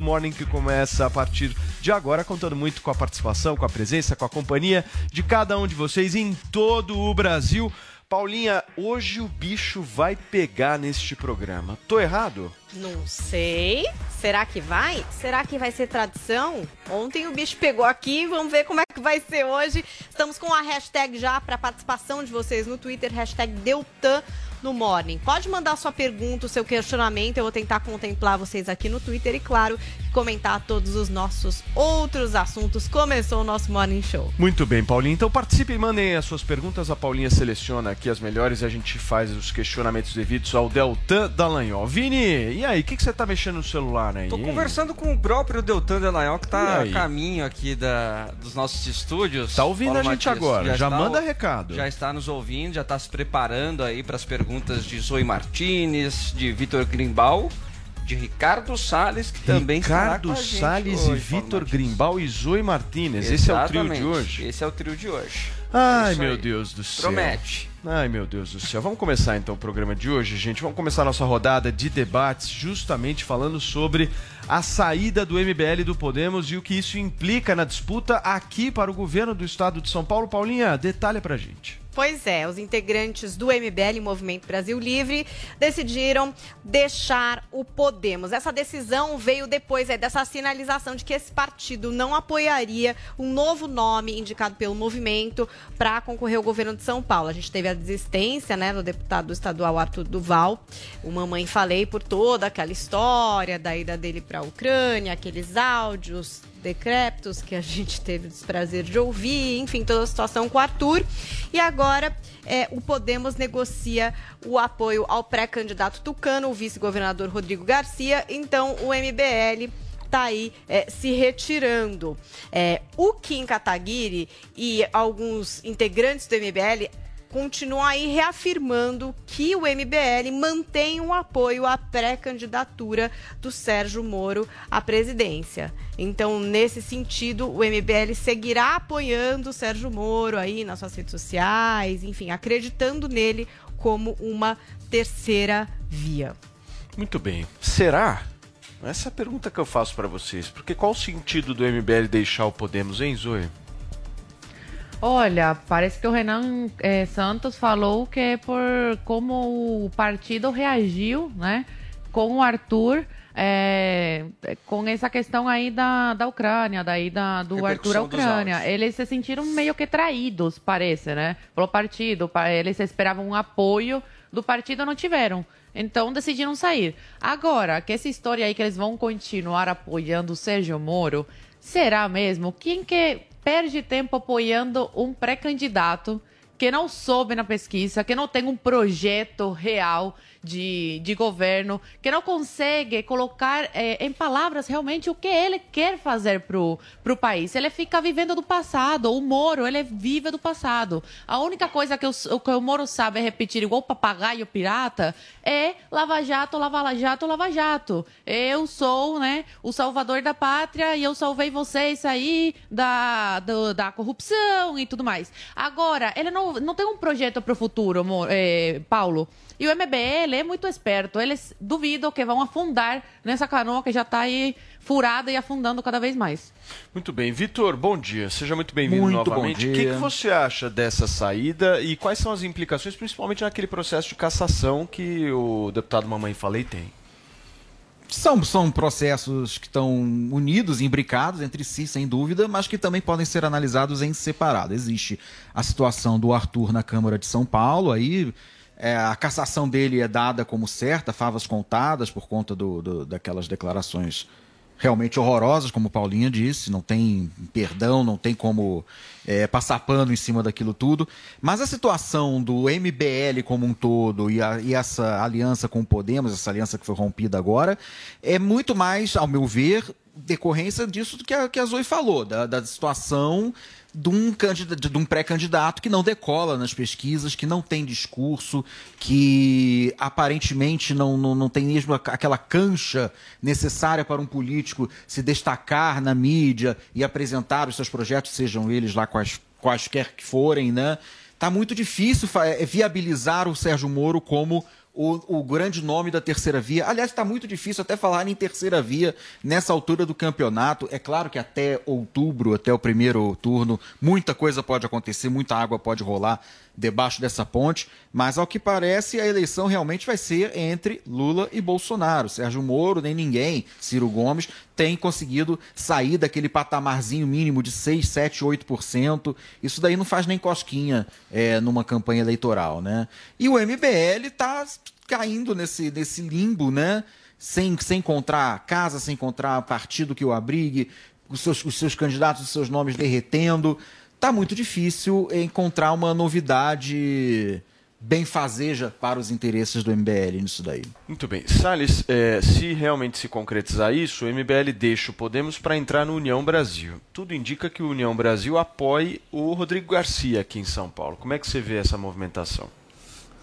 Morning que começa a partir de agora, contando muito com a participação, com a presença, com a companhia de cada um de vocês em todo o Brasil. Paulinha, hoje o bicho vai pegar neste programa. Tô errado? Não sei. Será que vai? Será que vai ser tradição? Ontem o bicho pegou aqui, vamos ver como é que vai ser hoje. Estamos com a hashtag já para participação de vocês no Twitter, hashtag Deltan no Morning. Pode mandar sua pergunta, o seu questionamento, eu vou tentar contemplar vocês aqui no Twitter e, claro, comentar todos os nossos outros assuntos. Começou o nosso Morning Show. Muito bem, Paulinha. Então participe e mandem as suas perguntas. A Paulinha seleciona aqui as melhores e a gente faz os questionamentos devidos ao Deltan Dallagnol. Vini, e aí, o que, que você tá mexendo no celular aí? Tô conversando com o próprio Deltan Dallagnol, que tá a caminho aqui da, dos nossos estúdios. Tá ouvindo Paulo a gente Matias, agora, já, já está, manda recado. Já está nos ouvindo, já está se preparando aí para as perguntas de Zoe Martinez, de Vitor Grimbal, de Ricardo Salles, que também Ricardo Salles e Vitor Grimbal e Zoe Martinez. Esse é o trio de hoje? Esse é o trio de hoje. Ai, é meu aí. Deus do céu. Promete. Ai, meu Deus do céu. Vamos começar então o programa de hoje, gente. Vamos começar a nossa rodada de debates justamente falando sobre a saída do MBL do Podemos e o que isso implica na disputa aqui para o governo do estado de São Paulo. Paulinha, detalhe pra gente. Pois é, os integrantes do MBL, Movimento Brasil Livre, decidiram deixar o Podemos. Essa decisão veio depois é, dessa sinalização de que esse partido não apoiaria um novo nome indicado pelo movimento para concorrer ao governo de São Paulo. A gente teve a desistência né, do deputado estadual Arthur Duval, o Mamãe Falei, por toda aquela história da ida dele para a Ucrânia, aqueles áudios decrépitos que a gente teve o desprazer de ouvir, enfim, toda a situação com o Arthur. E agora é, o Podemos negocia o apoio ao pré-candidato tucano, o vice-governador Rodrigo Garcia. Então, o MBL está aí é, se retirando. É, o Kim Kataguiri e alguns integrantes do MBL continuam aí reafirmando que o MBL mantém o apoio à pré-candidatura do Sérgio Moro à presidência. Então, nesse sentido, o MBL seguirá apoiando o Sérgio Moro aí nas suas redes sociais, enfim, acreditando nele como uma terceira via. Muito bem. Será? Essa é a pergunta que eu faço para vocês. Porque qual o sentido do MBL deixar o Podemos, hein, Zoe? Olha, parece que o Renan é, Santos falou que é por como o partido reagiu, né, com o Arthur, é, com essa questão aí da, da Ucrânia, daí da, do Arthur à Ucrânia. Eles se sentiram meio que traídos, parece, né, pelo partido. Eles esperavam um apoio do partido, não tiveram. Então decidiram sair. Agora, que essa história aí que eles vão continuar apoiando o Sérgio Moro, será mesmo? Quem que perde tempo apoiando um pré-candidato que não soube na pesquisa, que não tem um projeto real de, de governo, que não consegue colocar é, em palavras realmente o que ele quer fazer pro, pro país. Ele fica vivendo do passado. O Moro, ele vive do passado. A única coisa que o, que o Moro sabe é repetir igual papagaio pirata é Lava Jato, Lava Jato, Lava Jato. Eu sou, né, o salvador da pátria e eu salvei vocês aí da, do, da corrupção e tudo mais. Agora, ele não, não tem um projeto para o futuro, é, Paulo. E o MBL é muito esperto. Eles duvidam que vão afundar nessa canoa que já está aí furada e afundando cada vez mais. Muito bem. Vitor, bom dia. Seja muito bem-vindo novamente. O que, que, você acha dessa saída e quais são as implicações, principalmente naquele processo de cassação que o deputado Mamãe Falei tem? São, são processos que estão unidos, imbricados entre si, sem dúvida, mas que também podem ser analisados em separado. Existe a situação do Arthur na Câmara de São Paulo, aí é, a cassação dele é dada como certa, favas contadas, por conta do, do, daquelas declarações realmente horrorosas, como Paulinha disse, não tem perdão, não tem como é, passar pano em cima daquilo tudo. Mas a situação do MBL como um todo e, a, e, essa aliança com o Podemos, essa aliança que foi rompida agora, é muito mais, ao meu ver, decorrência disso que a, que a Zoe falou, da, da situação de um, um pré-candidato que não decola nas pesquisas, que não tem discurso, que aparentemente não, não, não tem mesmo aquela cancha necessária para um político se destacar na mídia e apresentar os seus projetos, sejam eles lá quais, quaisquer que forem, né? Tá muito difícil viabilizar o Sérgio Moro como o, o grande nome da terceira via. Aliás, está muito difícil até falar em terceira via nessa altura do campeonato. É claro que até outubro, até o primeiro turno, muita coisa pode acontecer, muita água pode rolar debaixo dessa ponte, mas ao que parece a eleição realmente vai ser entre Lula e Bolsonaro. Sérgio Moro, nem ninguém, Ciro Gomes, tem conseguido sair daquele patamarzinho mínimo de 6, 7, 8%. Isso daí não faz nem cosquinha é, numa campanha eleitoral, né? E o MBL está caindo nesse, nesse limbo, né? Sem, sem encontrar casa, sem encontrar partido que o abrigue, os seus, os seus candidatos, os seus nomes derretendo tá muito difícil encontrar uma novidade bem fazeja para os interesses do MBL nisso daí. Muito bem. Salles, é, se realmente se concretizar isso, o MBL deixa o Podemos para entrar no União Brasil. Tudo indica que o União Brasil apoie o Rodrigo Garcia aqui em São Paulo. Como é que você vê essa movimentação?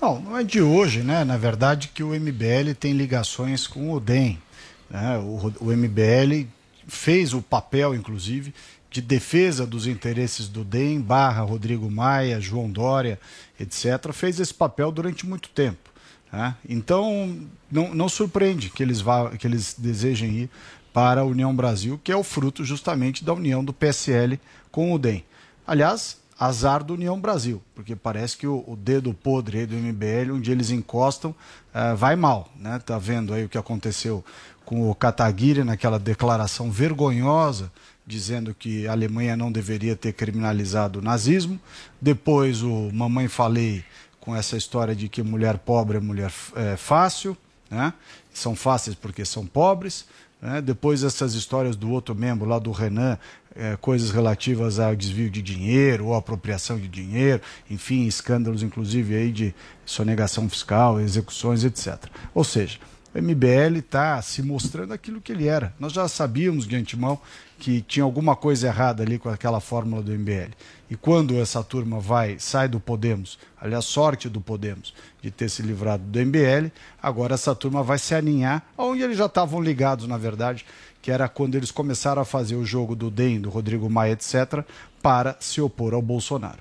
Não, não é de hoje, né? Na verdade, que o MBL tem ligações com o DEM. Né? O, o MBL fez o papel, inclusive, de defesa dos interesses do DEM, barra Rodrigo Maia, João Dória, etc., fez esse papel durante muito tempo. Né? Então, não, não surpreende que eles, vá, que eles desejem ir para a União Brasil, que é o fruto justamente da união do PSL com o DEM. Aliás, azar do União Brasil, porque parece que o, o dedo podre do MBL, onde eles encostam, uh, vai mal. Né? Tá vendo aí o que aconteceu com o Kataguiri naquela declaração vergonhosa dizendo que a Alemanha não deveria ter criminalizado o nazismo. Depois o Mamãe Falei com essa história de que mulher pobre é mulher é, fácil, né? são fáceis porque são pobres. Né? Depois essas histórias do outro membro lá do Renan, é, coisas relativas ao desvio de dinheiro ou apropriação de dinheiro, enfim, escândalos inclusive aí de sonegação fiscal, execuções, etc. Ou seja, o MBL está se mostrando aquilo que ele era. Nós já sabíamos de antemão que tinha alguma coisa errada ali com aquela fórmula do MBL. E quando essa turma vai, sai do Podemos, aliás, sorte do Podemos de ter se livrado do MBL, agora essa turma vai se aninhar aonde eles já estavam ligados, na verdade, que era quando eles começaram a fazer o jogo do DEM, do Rodrigo Maia, etc., para se opor ao Bolsonaro.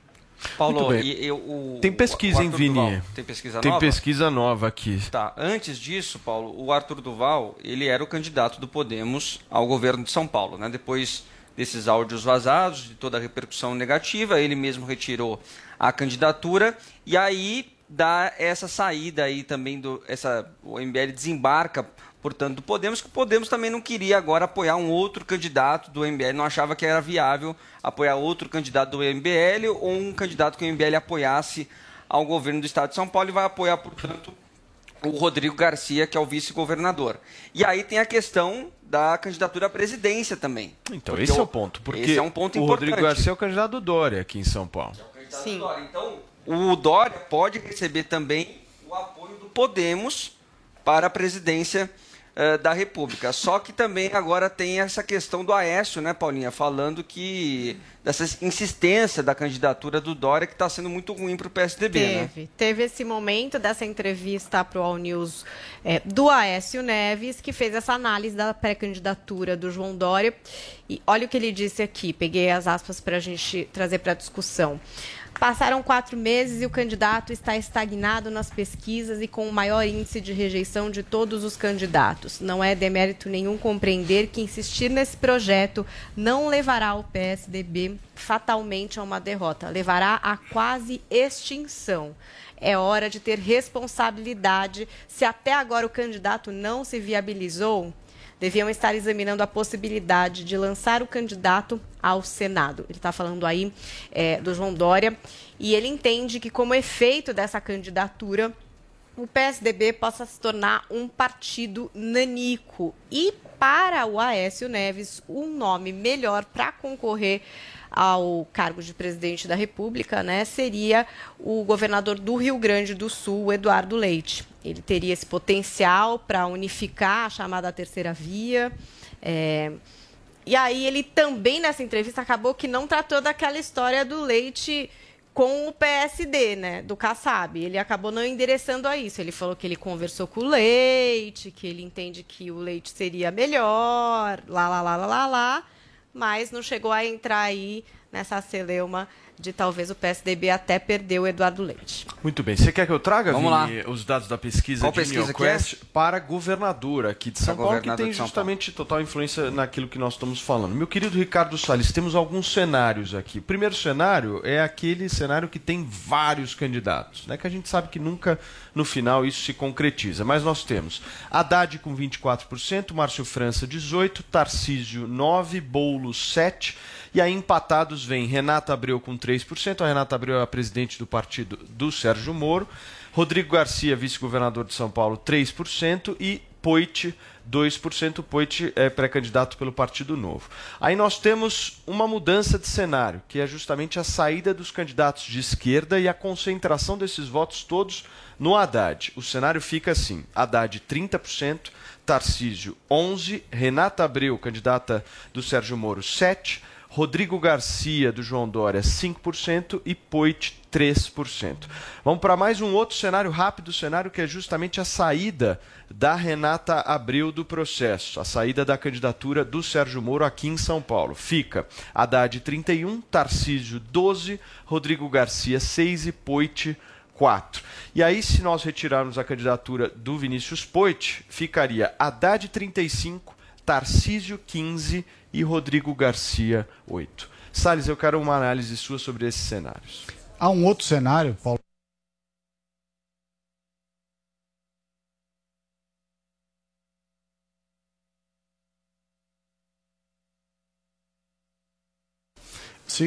Paulo, e, o, tem pesquisa, hein, Vini? Tem pesquisa tem nova? Tem pesquisa nova aqui. Tá. Antes disso, Paulo, o Arthur Duval, ele era o candidato do Podemos ao governo de São Paulo, né? Depois desses áudios vazados, de toda a repercussão negativa, ele mesmo retirou a candidatura e aí dá essa saída aí também do essa o MBL desembarca portanto, do Podemos, que o Podemos também não queria agora apoiar um outro candidato do MBL, não achava que era viável apoiar outro candidato do MBL ou um candidato que o MBL apoiasse ao governo do Estado de São Paulo e vai apoiar, portanto, o Rodrigo Garcia, que é o vice-governador. E aí tem a questão da candidatura à presidência também. Então, esse é o ponto. Porque esse é um ponto o importante. Rodrigo Garcia é o candidato do Dória aqui em São Paulo. É Sim. Então, o Dória pode receber também o apoio do Podemos para a presidência uh, da República. Só que também agora tem essa questão do Aécio, né, Paulinha, falando que dessa insistência da candidatura do Dória que está sendo muito ruim para o PSDB. Né? Teve, né? teve esse momento dessa entrevista para o All News é, do Aécio Neves, que fez essa análise da pré-candidatura do João Dória. E olha o que ele disse aqui, peguei as aspas para a gente trazer para a discussão. Passaram quatro meses e o candidato está estagnado nas pesquisas e com o maior índice de rejeição de todos os candidatos. Não é demérito nenhum compreender que insistir nesse projeto não levará o PSDB fatalmente a uma derrota, levará a quase extinção. É hora de ter responsabilidade. Se até agora o candidato não se viabilizou, deviam estar examinando a possibilidade de lançar o candidato ao Senado. Ele está falando aí é, do João Dória e ele entende que, como efeito dessa candidatura, o PSDB possa se tornar um partido nanico. E para o Aécio Neves, um nome melhor para concorrer ao cargo de presidente da República, né, seria o governador do Rio Grande do Sul, Eduardo Leite. Ele teria esse potencial para unificar a chamada terceira via. É, e aí ele também nessa entrevista acabou que não tratou daquela história do Leite com o PSD, né, do Kassab. Ele acabou não endereçando a isso. Ele falou que ele conversou com o Leite, que ele entende que o Leite seria melhor, lá, lá, lá, lá, lá, lá mas não chegou a entrar aí nessa celeuma de talvez o PSDB até perder o Eduardo Leite. Muito bem. Você quer que eu traga, Vamos Vini, lá. os dados da pesquisa Qual de pesquisa que NeoQuest para governador aqui de São Para Paulo, que tem justamente total influência naquilo que nós estamos falando. Meu querido Ricardo Salles, temos alguns cenários aqui. O primeiro cenário é aquele cenário que tem vários candidatos, né? que a gente sabe que nunca no final isso se concretiza. Mas nós temos Haddad com 24%, Márcio França 18%, Tarcísio 9%, Boulos 7%, e aí empatados vem Renata Abreu com 3%, a Renata Abreu é a presidente do partido do Sérgio Moro, Rodrigo Garcia, vice-governador de São Paulo, 3%, e Poit, 2%. Poit é pré-candidato pelo Partido Novo. Aí nós temos uma mudança de cenário, que é justamente a saída dos candidatos de esquerda e a concentração desses votos todos no Haddad. O cenário fica assim: Haddad 30%, Tarcísio 11%, Renata Abreu, candidata do Sérgio Moro, 7%. Rodrigo Garcia, do João Dória, 5% e Poit, 3%. Vamos para mais um outro cenário rápido, cenário que é justamente a saída da Renata Abreu do processo, a saída da candidatura do Sérgio Moro aqui em São Paulo. Fica Haddad 31, Tarcísio 12, Rodrigo Garcia 6 e Poit 4. E aí, se nós retirarmos a candidatura do Vinícius Poit, ficaria Haddad 35, Tarcísio 15 e Rodrigo Garcia 8. Salles, eu quero uma análise sua sobre esses cenários. Há um outro cenário, Paulo.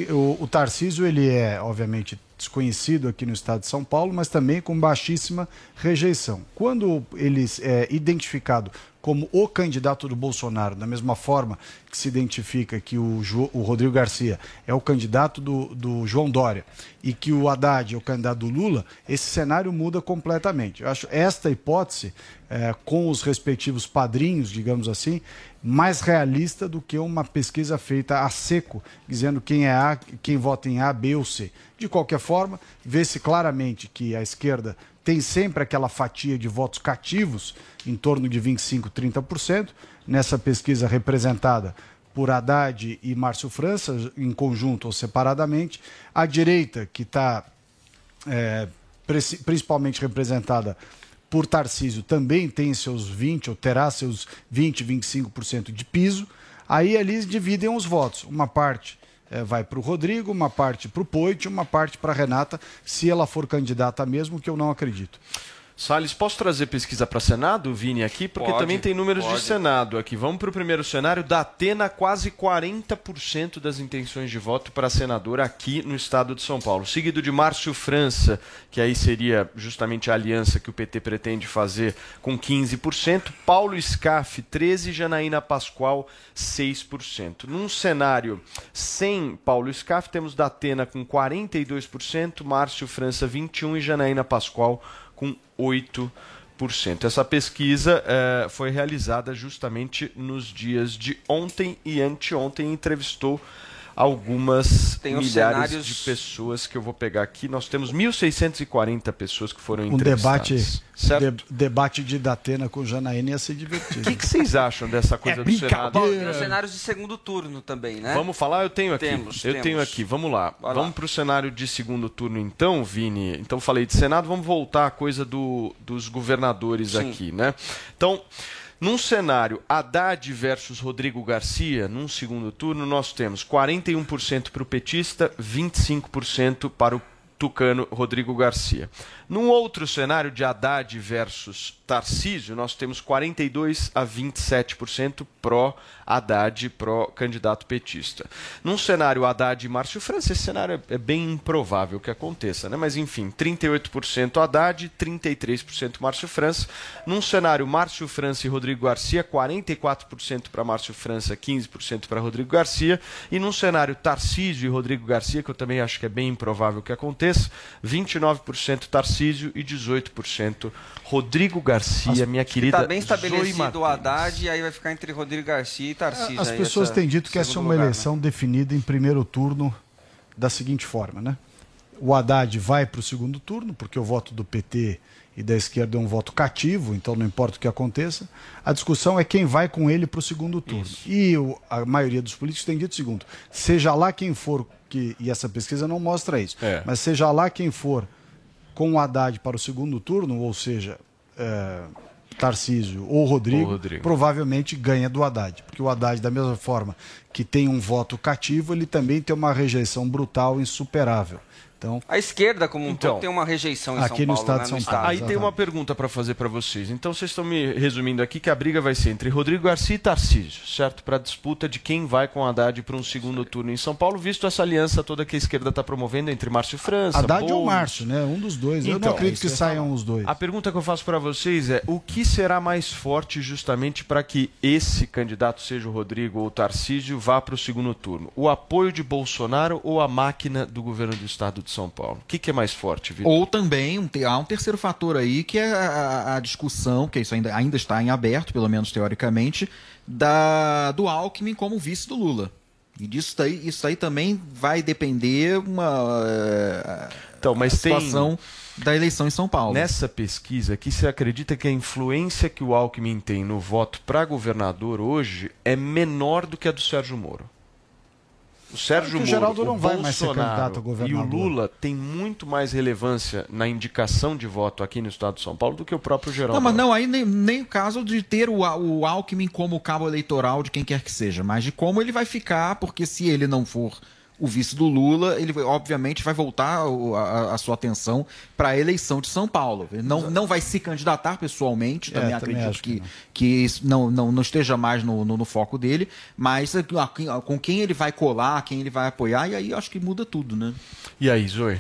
O, o Tarcísio ele é, obviamente, desconhecido aqui no estado de São Paulo, mas também com baixíssima rejeição. Quando ele é identificado como o candidato do Bolsonaro, da mesma forma que se identifica que o, jo, o Rodrigo Garcia é o candidato do, do, João Dória e que o Haddad é o candidato do Lula, esse cenário muda completamente. Eu acho esta hipótese, é, com os respectivos padrinhos, digamos assim, mais realista do que uma pesquisa feita a seco, dizendo quem é A, quem vota em A, B ou C. De qualquer forma, vê-se claramente que a esquerda tem sempre aquela fatia de votos cativos, em torno de 25%, 30%, nessa pesquisa representada por Haddad e Márcio França, em conjunto ou separadamente. A direita, que está é, principalmente representada por Tarcísio, também tem seus 20% ou terá seus 20%, 25% de piso. Aí eles dividem os votos. Uma parte é, vai para o Rodrigo, uma parte para o Poit, uma parte para a Renata, se ela for candidata mesmo, que eu não acredito. Salles, posso trazer pesquisa para Senado, Vini, aqui? Porque pode, também tem números pode. de Senado aqui. Vamos para o primeiro cenário. Da Atena, quase 40% das intenções de voto para senador aqui no estado de São Paulo. Seguido de Márcio França, que aí seria justamente a aliança que o PT pretende fazer com 15%. Paulo Scaff, 13%. Janaína Pascoal, 6%. Num cenário sem Paulo Scaff, temos da Atena com 42%, Márcio França, 21% e Janaína Pascoal, com 8%. Essa pesquisa eh, foi realizada justamente nos dias de ontem e anteontem. Entrevistou algumas Tem milhares cenários- de pessoas que eu vou pegar aqui. Nós temos 1.640 pessoas que foram Um entrevistadas. debate, certo? de- debate de Datena com Janaína ia ser O divertido. que, que vocês acham dessa coisa do Senado? Paulo, tem os cenários de segundo turno também, né? Vamos falar? Eu tenho aqui. Temos, eu temos. tenho aqui. Vamos lá. Vai lá. vamos para o cenário de segundo turno, então, Vini. Então, falei de Senado, vamos voltar à coisa do, dos governadores Sim. aqui, né? Então, num cenário Haddad versus Rodrigo Garcia, num segundo turno, nós temos 41% para o petista, 25% para o tucano Rodrigo Garcia. Num outro cenário de Haddad versus Tarcísio, nós temos 42 a 27% pró Haddad, pró candidato petista. Num cenário Haddad e Márcio França, esse cenário é é bem improvável que aconteça, né? Mas enfim, 38% Haddad, 33% Márcio França. Num cenário Márcio França e Rodrigo Garcia, 44% para Márcio França, 15% para Rodrigo Garcia. E num cenário Tarcísio e Rodrigo Garcia, que eu também acho que é bem improvável que aconteça, 29% Tarcísio e 18% Rodrigo Garcia, minha querida Está bem estabelecido o. Haddad e aí vai ficar entre Rodrigo Garcia e Tarcísio. As aí, pessoas têm dito que essa é segundo uma lugar, né? eleição definida em primeiro turno da seguinte forma, né? o Haddad vai para o segundo turno, porque o voto do PT e da esquerda é um voto cativo, então não importa o que aconteça. A discussão é quem vai com ele para o segundo turno. Isso. E o, a maioria dos políticos tem dito o seguinte: seja lá quem for, que, e essa pesquisa não mostra isso, é. mas seja lá quem for com o Haddad para o segundo turno, ou seja, é, Tarcísio ou Rodrigo, Rodrigo, provavelmente ganha do Haddad. Porque o Haddad, da mesma forma que tem um voto cativo, ele também tem uma rejeição brutal, insuperável. Então, a esquerda, como um então, todo, tem uma rejeição em aqui São no Estado né? de São Paulo. Aí tem uma pergunta para fazer para vocês. Então, vocês estão me resumindo aqui que a briga vai ser entre Rodrigo Garcia e Tarcísio, certo? Para a disputa de quem vai com Haddad para um segundo turno em São Paulo, visto essa aliança toda que a esquerda está promovendo entre Márcio França. Haddad Boulos. ou Márcio, né? Um dos dois. Então, eu não então, acredito que saiam os dois. A pergunta que eu faço para vocês é: o que será mais forte justamente para que esse candidato, seja o Rodrigo ou o Tarcísio, vá para o segundo turno? O apoio de Bolsonaro ou a máquina do governo do Estado de São Paulo? O que, que é mais forte, Vitor? Ou também um, há um terceiro fator aí, que é a, a, discussão, que isso ainda, ainda está em aberto, pelo menos teoricamente, da, do Alckmin como vice do Lula. E disso daí, isso aí também vai depender uma uh, então, mas situação tem... da eleição em São Paulo. Nessa pesquisa aqui, você acredita que a influência que o Alckmin tem no voto para governador hoje é menor do que a do Sérgio Moro? O Sérgio Moro, Geraldo não o vai mais ser candidato a governador. E o Lula tem muito mais relevância na indicação de voto aqui no estado de São Paulo do que o próprio Geraldo. Não, mas não, aí nem, nem o caso de ter o, o Alckmin como cabo eleitoral de quem quer que seja, mas de como ele vai ficar, porque se ele não for o vice do Lula, ele obviamente vai voltar a, a sua atenção para a eleição de São Paulo. Ele não, não vai se candidatar pessoalmente, também é, acredito também que, que, isso não, não, não esteja mais no, no, no foco dele, mas com quem ele vai colar, quem ele vai apoiar, e aí acho que muda tudo, né? E aí, Zoe?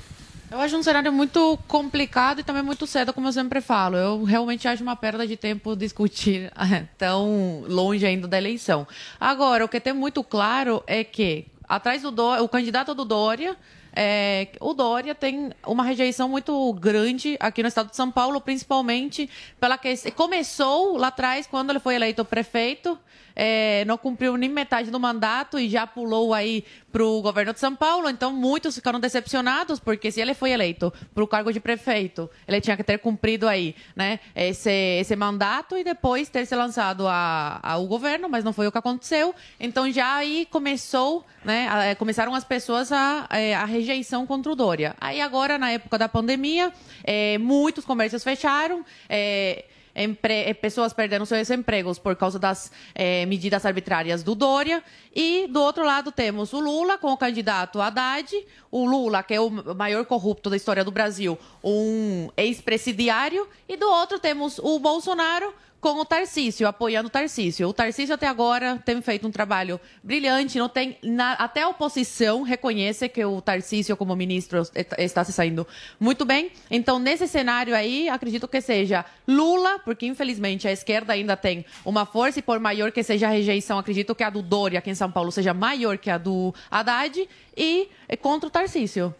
Eu acho um cenário muito complicado e também muito cedo, como eu sempre falo. Eu realmente acho uma perda de tempo discutir tão longe ainda da eleição. Agora, o que tem muito claro é que atrás do Dória, o candidato do Dória, é, o Dória tem uma rejeição muito grande aqui no estado de São Paulo, principalmente pela que começou lá atrás quando ele foi eleito prefeito é, não cumpriu nem metade do mandato e já pulou aí para o governo de São Paulo. Então, muitos ficaram decepcionados, porque se ele foi eleito para o cargo de prefeito, ele tinha que ter cumprido aí né, esse, esse mandato e depois ter se lançado ao governo, mas não foi o que aconteceu. Então, já aí começou, né, a, começaram as pessoas a, a, é, a, rejeição contra o Dória. Aí, agora, na época da pandemia, é, muitos comércios fecharam. É, empre... pessoas perdendo seus empregos por causa das é, medidas arbitrárias do Dória. E, do outro lado, temos o Lula com o candidato Haddad, o Lula, que é o maior corrupto da história do Brasil, um ex-presidiário, e do outro temos o Bolsonaro com o Tarcísio, apoiando o Tarcísio. O Tarcísio até agora tem feito um trabalho brilhante, não tem na, até a oposição reconhece que o Tarcísio como ministro está se saindo muito bem. Então, nesse cenário aí, acredito que seja Lula, porque infelizmente a esquerda ainda tem uma força e por maior que seja a rejeição, acredito que a do Dória aqui em São Paulo seja maior que a do Haddad e contra o Tarcísio.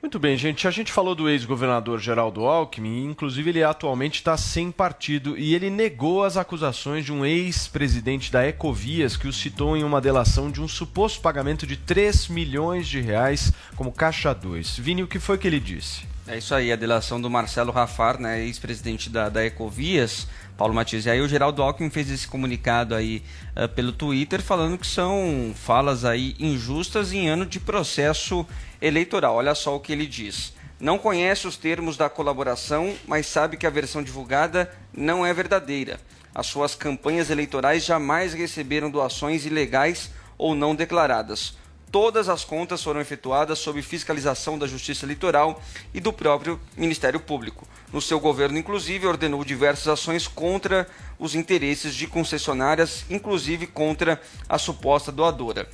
Muito bem, gente. A gente falou do ex-governador Geraldo Alckmin, inclusive ele atualmente está sem partido e ele negou as acusações de um ex-presidente da Ecovias que o citou em uma delação de um suposto pagamento de 3 milhões de reais como caixa 2. Vini, o que foi que ele disse? É isso aí, a delação do Marcelo Rafar, né, ex-presidente da, da Ecovias, Paulo Matias. E aí o Geraldo Alckmin fez esse comunicado aí uh, pelo Twitter falando que são falas aí injustas em ano de processo eleitoral. Olha só o que ele diz. Não conhece os termos da colaboração, mas sabe que a versão divulgada não é verdadeira. As suas campanhas eleitorais jamais receberam doações ilegais ou não declaradas. Todas as contas foram efetuadas sob fiscalização da Justiça Eleitoral e do próprio Ministério Público. No seu governo, inclusive, ordenou diversas ações contra os interesses de concessionárias, inclusive contra a suposta doadora.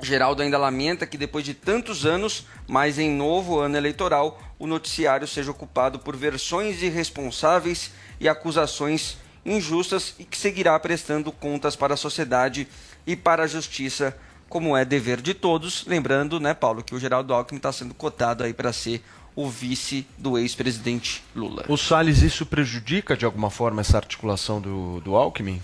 Geraldo ainda lamenta que depois de tantos anos, mas em novo ano eleitoral, o noticiário seja ocupado por versões irresponsáveis e acusações injustas e que seguirá prestando contas para a sociedade e para a justiça, como é dever de todos. Lembrando, né, Paulo, que o Geraldo Alckmin está sendo cotado aí para ser o vice do ex-presidente Lula. O Salles, isso prejudica de alguma forma essa articulação do, do Alckmin?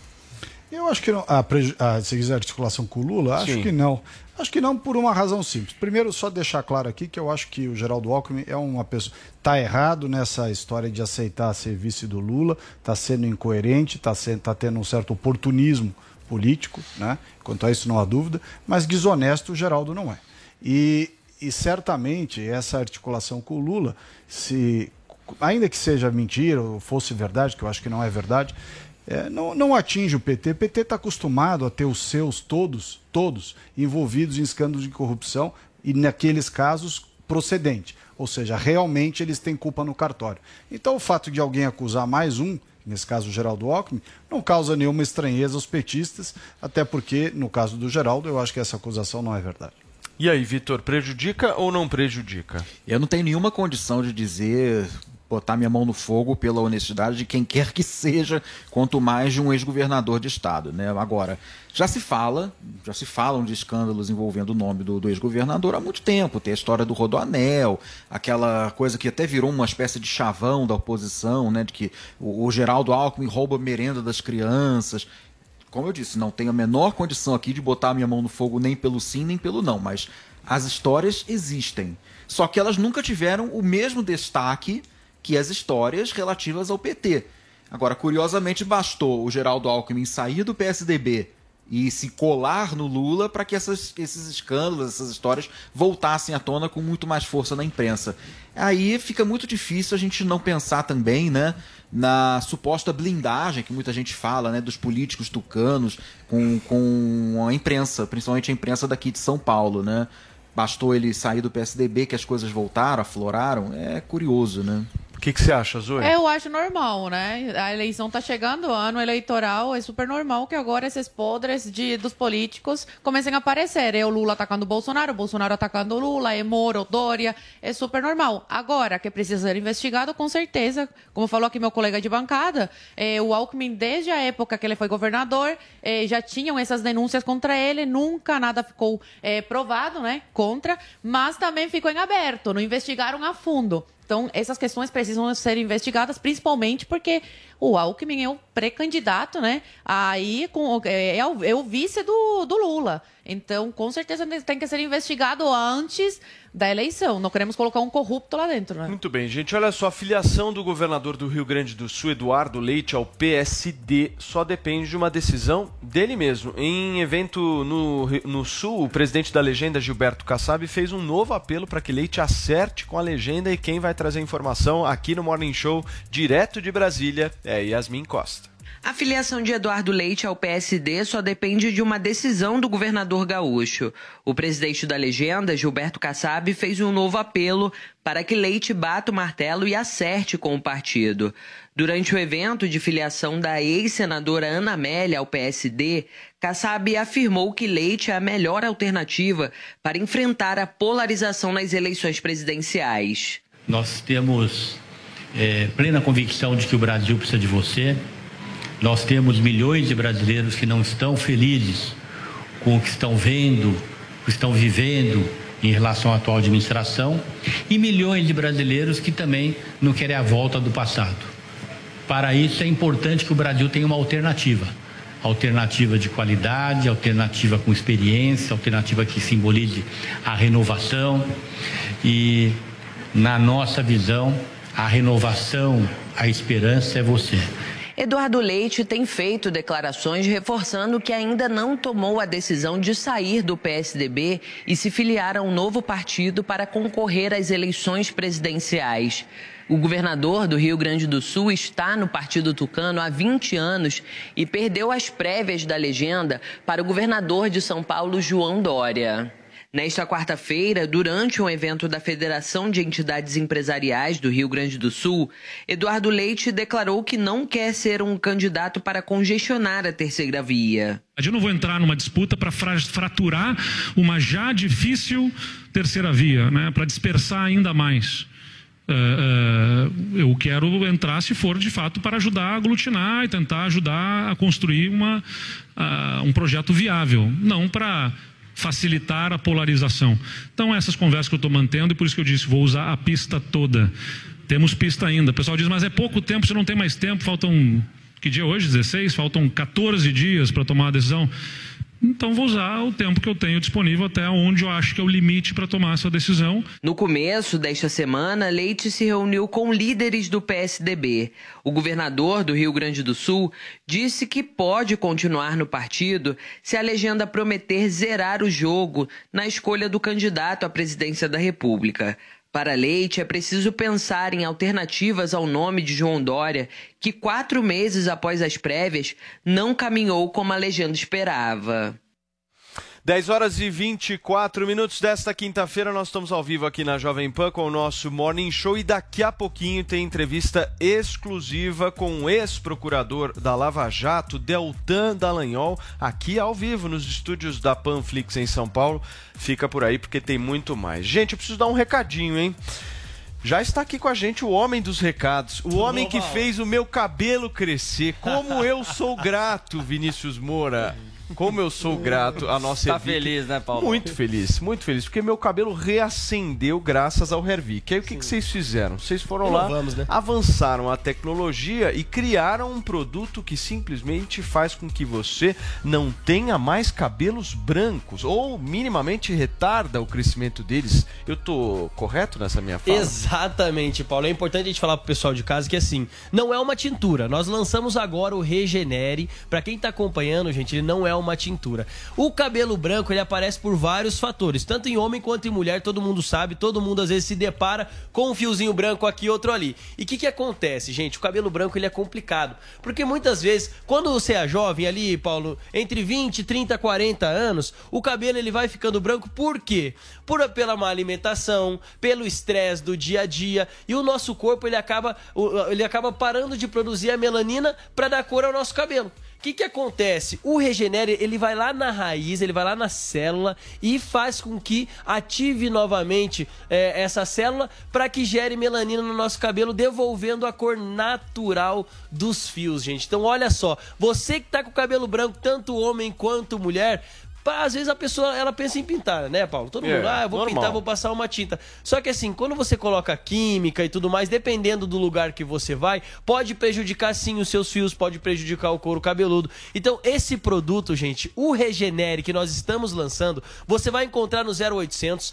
Eu acho que não. A, a, se quiser articulação com o Lula, acho Sim. que não. Acho que não por uma razão simples. Primeiro, só deixar claro aqui que eu acho que o Geraldo Alckmin é uma pessoa. Está errado nessa história de aceitar ser vice do Lula, está sendo incoerente, está tá tendo um certo oportunismo político, né? Quanto a isso não há dúvida, mas desonesto o Geraldo não é. E, e certamente essa articulação com o Lula, se ainda que seja mentira ou fosse verdade, que eu acho que não é verdade, é, não, não atinge o PT. O PT está acostumado a ter os seus todos, todos, envolvidos em escândalos de corrupção e, naqueles casos, procedente. Ou seja, realmente eles têm culpa no cartório. Então, o fato de alguém acusar mais um, nesse caso o Geraldo Alckmin, não causa nenhuma estranheza aos petistas, até porque, no caso do Geraldo, eu acho que essa acusação não é verdade. E aí, Vitor, prejudica ou não prejudica? Eu não tenho nenhuma condição de dizer botar minha mão no fogo pela honestidade de quem quer que seja, quanto mais de um ex-governador de estado, né? Agora, já se fala, já se falam de escândalos envolvendo o nome do, do ex-governador há muito tempo. Tem a história do Rodoanel, aquela coisa que até virou uma espécie de chavão da oposição, né? De que o, o Geraldo Alckmin rouba merenda das crianças. Como eu disse, não tenho a menor condição aqui de botar minha mão no fogo nem pelo sim nem pelo não, mas as histórias existem. Só que elas nunca tiveram o mesmo destaque que as histórias relativas ao PT. Agora, curiosamente, bastou o Geraldo Alckmin sair do PSDB e se colar no Lula para que essas, esses escândalos, essas histórias voltassem à tona com muito mais força na imprensa. Aí fica muito difícil a gente não pensar também, né, na suposta blindagem que muita gente fala, né, dos políticos tucanos com, com a imprensa, principalmente a imprensa daqui de São Paulo, né? Bastou ele sair do PSDB que as coisas voltaram, afloraram. É curioso, né? Que, que você acha, Zoe? Eu acho normal, né? A eleição tá chegando, ano eleitoral, é super normal que agora esses podres de, dos políticos comecem a aparecer. É o Lula atacando o Bolsonaro, o Bolsonaro atacando o Lula, é Moro, Dória, é super normal. Agora, que precisa ser investigado, com certeza, como falou aqui meu colega de bancada, é, o Alckmin, desde a época que ele foi governador, é, já tinham essas denúncias contra ele, nunca nada ficou é, provado, né, contra, mas também ficou em aberto, não investigaram a fundo. Então, essas questões precisam ser investigadas, principalmente porque o Alckmin é o pré-candidato, né? Aí com, é, é, o, é o vice do, do Lula. Então, com certeza tem que ser investigado antes da eleição. Não queremos colocar um corrupto lá dentro, né? Muito bem, gente. Olha só, a filiação do governador do Rio Grande do Sul, Eduardo Leite, ao PSD só depende de uma decisão dele mesmo. Em evento no, no Sul, o presidente da legenda, Gilberto Kassab, fez um novo apelo para que Leite acerte com a legenda e quem vai trazer informação aqui no Morning Show, direto de Brasília, é Yasmin Costa. A filiação de Eduardo Leite ao PSD só depende de uma decisão do governador gaúcho. O presidente da legenda, Gilberto Kassab, fez um novo apelo para que Leite bata o martelo e acerte com o partido. Durante o evento de filiação da ex-senadora Ana Amélia ao PSD, Kassab afirmou que Leite é a melhor alternativa para enfrentar a polarização nas eleições presidenciais. Nós temos é, plena convicção de que o Brasil precisa de você nós temos milhões de brasileiros que não estão felizes com o que estão vendo, o que estão vivendo em relação à atual administração, e milhões de brasileiros que também não querem a volta do passado. Para isso é importante que o Brasil tenha uma alternativa. Alternativa de qualidade, alternativa com experiência, alternativa que simbolize a renovação. E, na nossa visão, a renovação, a esperança é você. Eduardo Leite tem feito declarações reforçando que ainda não tomou a decisão de sair do PSDB e se filiar a um novo partido para concorrer às eleições presidenciais. O governador do Rio Grande do Sul está no Partido Tucano há 20 anos e perdeu as prévias da legenda para o governador de São Paulo, João Dória. Nesta quarta-feira, durante um evento da Federação de Entidades Empresariais do Rio Grande do Sul, Eduardo Leite declarou que não quer ser um candidato para congestionar a terceira via. Eu não vou entrar numa disputa para fraturar uma já difícil terceira via, né, para dispersar ainda mais. Uh, uh, eu quero entrar, se for de fato, para ajudar a aglutinar e tentar ajudar a construir uma, um projeto viável, não para facilitar a polarização. Então, essas conversas que eu estou mantendo, e por isso que eu disse, vou usar a pista toda. Temos pista ainda. O pessoal diz, mas é pouco tempo, você não tem mais tempo, faltam Que dia é hoje? 16? Faltam 14 dias para tomar a decisão. Então vou usar o tempo que eu tenho disponível até onde eu acho que é o limite para tomar essa decisão. No começo desta semana, Leite se reuniu com líderes do PSDB. O governador do Rio Grande do Sul disse que pode continuar no partido se a legenda prometer zerar o jogo na escolha do candidato à presidência da República. Para Leite, é preciso pensar em alternativas ao nome de João Dória, que quatro meses após as prévias não caminhou como a legenda esperava. 10 horas e 24 minutos desta quinta-feira, nós estamos ao vivo aqui na Jovem Pan com o nosso Morning Show e daqui a pouquinho tem entrevista exclusiva com o ex-procurador da Lava Jato, Deltan Dallagnol, aqui ao vivo nos estúdios da Panflix em São Paulo. Fica por aí porque tem muito mais. Gente, eu preciso dar um recadinho, hein? Já está aqui com a gente o homem dos recados, o homem que fez o meu cabelo crescer. Como eu sou grato, Vinícius Moura. Como eu sou grato à nossa Tá feliz, né, Paulo? Muito feliz, muito feliz, porque meu cabelo reacendeu graças ao Hervik. Aí o que, que vocês fizeram? Vocês foram lá, Inovamos, né? avançaram a tecnologia e criaram um produto que simplesmente faz com que você não tenha mais cabelos brancos ou minimamente retarda o crescimento deles. Eu tô correto nessa minha fala? Exatamente, Paulo. É importante a gente falar pro pessoal de casa que assim, não é uma tintura. Nós lançamos agora o Regenere. Pra quem tá acompanhando, gente, ele não é uma tintura. O cabelo branco, ele aparece por vários fatores, tanto em homem quanto em mulher, todo mundo sabe, todo mundo às vezes se depara com um fiozinho branco aqui, outro ali. E o que que acontece, gente? O cabelo branco, ele é complicado, porque muitas vezes, quando você é jovem ali, Paulo, entre 20, 30, 40 anos, o cabelo ele vai ficando branco por quê? Por, pela má alimentação, pelo estresse do dia a dia, e o nosso corpo ele acaba, ele acaba parando de produzir a melanina para dar cor ao nosso cabelo. O que, que acontece? O Regenere, ele vai lá na raiz, ele vai lá na célula e faz com que ative novamente é, essa célula para que gere melanina no nosso cabelo, devolvendo a cor natural dos fios, gente. Então, olha só, você que tá com o cabelo branco, tanto homem quanto mulher, às vezes a pessoa ela pensa em pintar, né, Paulo? Todo É, mundo, ah, eu vou normal. pintar, vou passar uma tinta. Só que assim, quando você coloca química e tudo mais, dependendo do lugar que você vai, pode prejudicar sim os seus fios, pode prejudicar o couro cabeludo. Então, esse produto, gente, o Regenere que nós estamos lançando, você vai encontrar no 0800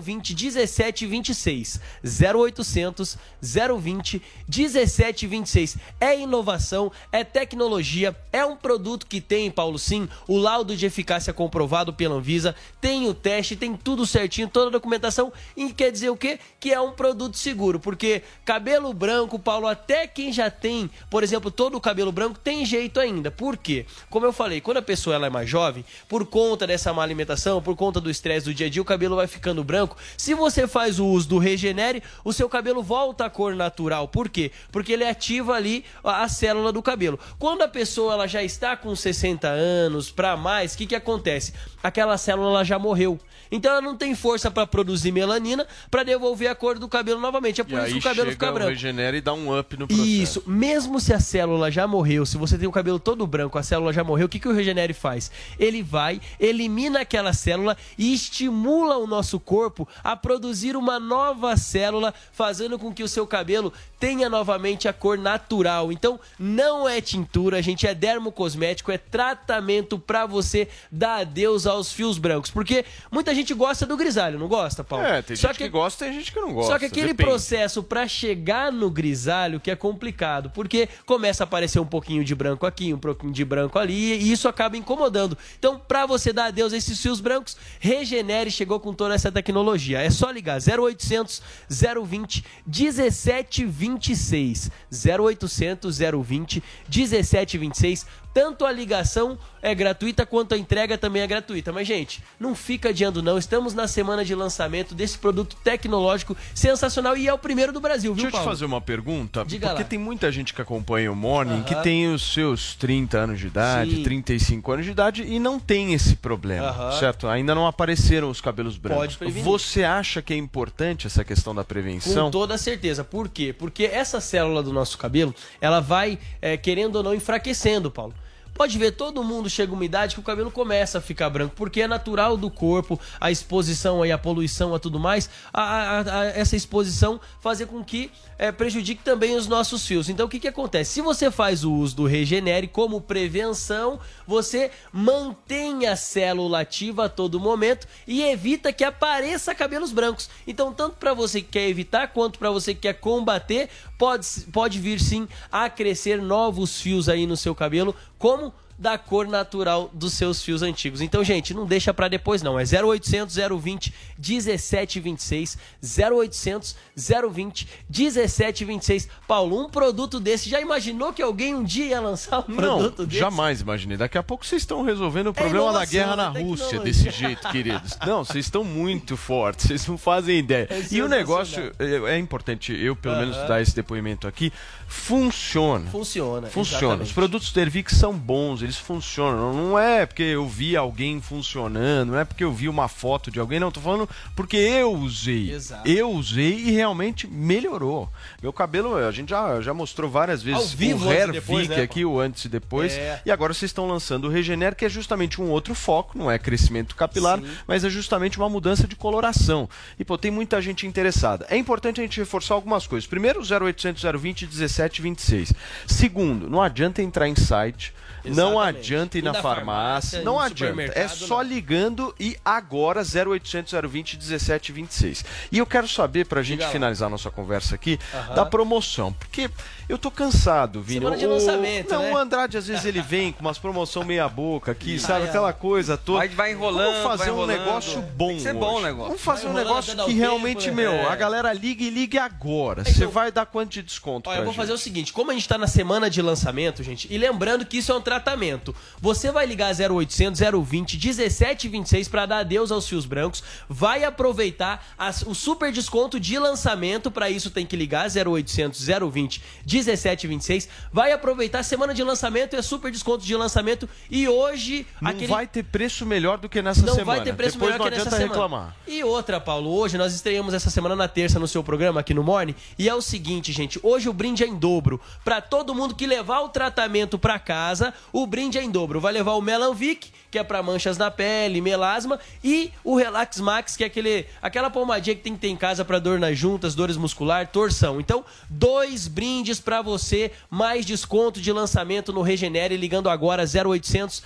020 1726. 0800 020 1726. É inovação, é tecnologia, é um produto que tem, Paulo, sim, o laudo de eficácia comprovado pela Anvisa, tem o teste, tem tudo certinho, toda a documentação, e quer dizer o quê? Que é um produto seguro, porque cabelo branco, Paulo, até quem já tem, por exemplo, todo o cabelo branco, tem jeito ainda. Por quê? Como eu falei, quando a pessoa ela é mais jovem, por conta dessa má alimentação, por conta do estresse do dia a dia, o cabelo vai ficando branco. Se você faz o uso do Regenere, o seu cabelo volta à cor natural. Por quê? Porque ele ativa ali a célula do cabelo. Quando a pessoa ela já está com 60 anos para mais, o que, que acontece? Aquela célula já morreu. Então ela não tem força para produzir melanina para devolver a cor do cabelo novamente. É E por isso aí que o cabelo fica branco. regenera e dá um up no processo. Isso, mesmo se a célula já morreu, se você tem o cabelo todo branco, a célula já morreu, o que, que o Regenere faz? Ele vai, elimina aquela célula e estimula o nosso corpo a produzir uma nova célula, fazendo com que o seu cabelo tenha novamente a cor natural. Então, não é tintura, gente, é dermocosmético, é tratamento pra você dar adeus aos fios brancos. Porque muita gente gosta do grisalho, não gosta, Paulo? É, tem Só gente que... gosta e tem gente que não gosta. Só que aquele depende. processo pra chegar no grisalho que é complicado, porque começa a aparecer um pouquinho de branco aqui, um pouquinho de branco ali, e isso acaba incomodando. Então, pra você dar adeus a esses fios brancos, Regenere chegou com toda essa tecnologia. É só ligar 0800 020 1726. 0800 020 1726. Tanto a ligação é gratuita quanto a entrega também é gratuita. Mas, gente, não fica adiando não. Estamos na semana de lançamento desse produto tecnológico sensacional e é o primeiro do Brasil, viu, Deixa eu te fazer uma pergunta, Diga porque lá. tem muita gente que acompanha o Morning que tem os seus 30 anos de idade, Sim. 35 anos de idade e não tem esse problema, Aham. certo? Ainda não apareceram os cabelos brancos. Pode prevenir. Você acha que é importante essa questão da prevenção? Com toda certeza. Por quê? Porque essa célula do nosso cabelo, ela vai, é, querendo ou não, enfraquecendo, Paulo. Pode ver, todo mundo chega uma idade que o cabelo começa a ficar branco, porque é natural do corpo, a exposição aí, a poluição, a tudo mais, a, a- a- essa exposição fazer com que é, prejudique também os nossos fios. Então o que, que acontece? Se você faz o uso do Regenere como prevenção, você mantém a célula ativa a todo momento e evita que apareça cabelos brancos. Então, tanto para você que quer evitar quanto para você que quer combater, pode, pode vir sim a crescer novos fios aí no seu cabelo, como da cor natural dos seus fios antigos. Então, gente, não deixa para depois não. É 0800 020 1726 0800 020 1726. Paulo, um produto desse, já imaginou que alguém um dia ia lançar um Não, produto desse? jamais imaginei. Daqui a pouco vocês estão resolvendo o problema da guerra na é Rússia tecnologia. desse jeito, queridos. Não, vocês estão muito fortes, vocês não fazem ideia. É e o negócio, é, é importante eu pelo menos Aham. dar esse depoimento aqui, funciona. Funciona. Funciona. exatamente. Os produtos da Ervic são bons, eles funcionam. Não é porque eu vi alguém funcionando, não é porque eu vi uma foto de alguém, não. Tô falando porque eu usei. Exato. Eu usei e realmente melhorou. Meu cabelo, a gente já, já mostrou várias vezes Ao vivo, o Hair depois, Vic né, aqui, o antes e depois. É. E agora vocês estão lançando o Regener, que é justamente um outro foco, não é crescimento capilar, Sim. mas é justamente uma mudança de coloração. E pô, tem muita gente interessada. É importante a gente reforçar algumas coisas. Primeiro, 0800 020 1726. Segundo, não adianta entrar em site. Não Exatamente. adianta ir na na farmácia, farmácia, não adianta. É só não. ligando e agora 0800 020 1726. E eu quero saber, pra gente finalizar nossa conversa aqui, Aham. da promoção. Porque eu tô cansado, Vini. Semana de O- lançamento, Não, né? o Andrade às vezes ele vem com umas promoção meia boca aqui, sabe? é. Aquela coisa toda. Vai- vai enrolando, Vamos fazer vai um enrolando. negócio bom Tem que ser bom hoje. o negócio. Vamos fazer um enrolando negócio que o realmente, tempo, meu, é. a galera liga e ligue agora. Então- Você vai dar quanto de desconto Olha, pra eu vou gente? fazer o seguinte, como a gente tá na semana de lançamento, gente, e lembrando que isso é um tratamento. Você vai ligar 0800 020 1726 para dar adeus aos fios brancos, vai aproveitar as- o super desconto de lançamento, para isso tem que ligar 0800 020 1726, vai aproveitar a semana de lançamento, é super desconto de lançamento e hoje Não aquele vai ter preço melhor do que nessa não semana. vai ter preço Depois melhor não que nessa semana. reclamar. E outra, Paulo, hoje nós estreamos essa semana na terça no seu programa aqui no Morning. E é o seguinte, gente, hoje o brinde é em dobro. Pra todo mundo que levar o tratamento pra casa, o brinde é em dobro. Vai levar o Melanvic, que é pra manchas na pele, melasma, e o Relax Max, que é aquele, aquela pomadinha que tem que ter em casa pra dor nas juntas, dores muscular, torção. Então, dois brindes pra você, mais desconto de lançamento no Regenere, ligando agora 0800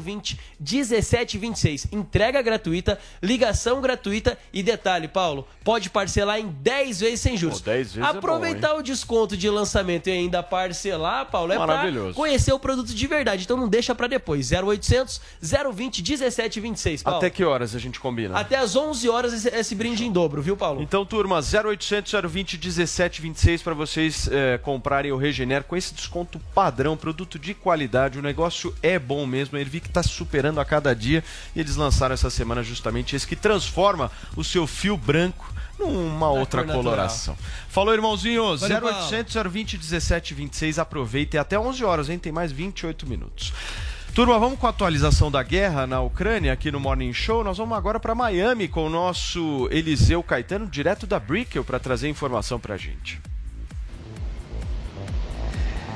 020 1726. Entrega gratuita, ligação gratuita e detalhe, Paulo, pode parcelar em 10 vezes sem juros. Pô, 10 vezes é bom, Aproveitar o desconto de lançamento e ainda parcelar, Paulo, é Maravilhoso. conhecer o produto de verdade. Então não deixa pra depois. 0800 020 1726, Paulo. Até que horas a gente combina? Até às 11 horas esse, esse brinde em dobro, viu, Paulo? Então, turma, 0800 020 1726 para vocês eh, comprarem o Regener com esse desconto padrão, produto de qualidade. O negócio é bom mesmo. A Ervic está superando a cada dia e eles lançaram essa semana justamente esse que transforma o seu fio branco numa outra cor coloração. Falou, irmãozinho. Valeu, 0800 020 1726. Aproveita e até 11 horas, hein? Tem mais 28 minutos. Turma, vamos com a atualização da guerra na Ucrânia aqui no Morning Show. Nós vamos agora para Miami com o nosso Eliseu Caetano, direto da Brickell, para trazer informação para a gente.